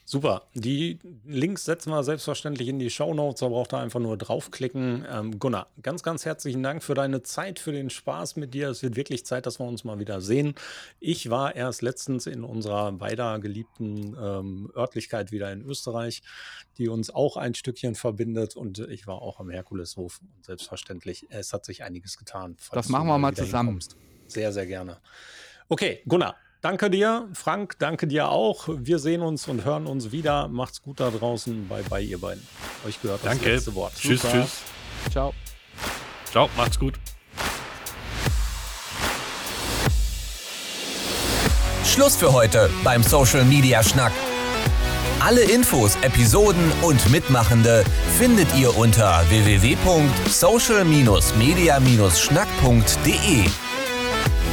Super. Die Links setzen wir selbstverständlich in die Show Notes. Da braucht ihr einfach nur draufklicken. Ähm, Gunnar, ganz, ganz herzlichen Dank für deine Zeit, für den Spaß mit dir. Es wird wirklich Zeit, dass wir uns mal wieder sehen. Ich war erst letztens in unserer beider geliebten ähm, Örtlichkeit wieder in Österreich, die uns auch ein Stückchen verbindet. Und ich war auch am Herkuleshof. Und selbstverständlich, es hat sich einiges getan. Das machen wir mal zusammen. Sehr, sehr gerne. Okay, Gunnar, Danke dir, Frank, danke dir auch. Wir sehen uns und hören uns wieder. Macht's gut da draußen. Bye bye, ihr beiden. Euch gehört das danke. letzte Wort. Tschüss, Super. tschüss. Ciao. Ciao, macht's gut. Schluss für heute beim Social Media Schnack. Alle Infos, Episoden und Mitmachende findet ihr unter www.social-media-schnack.de.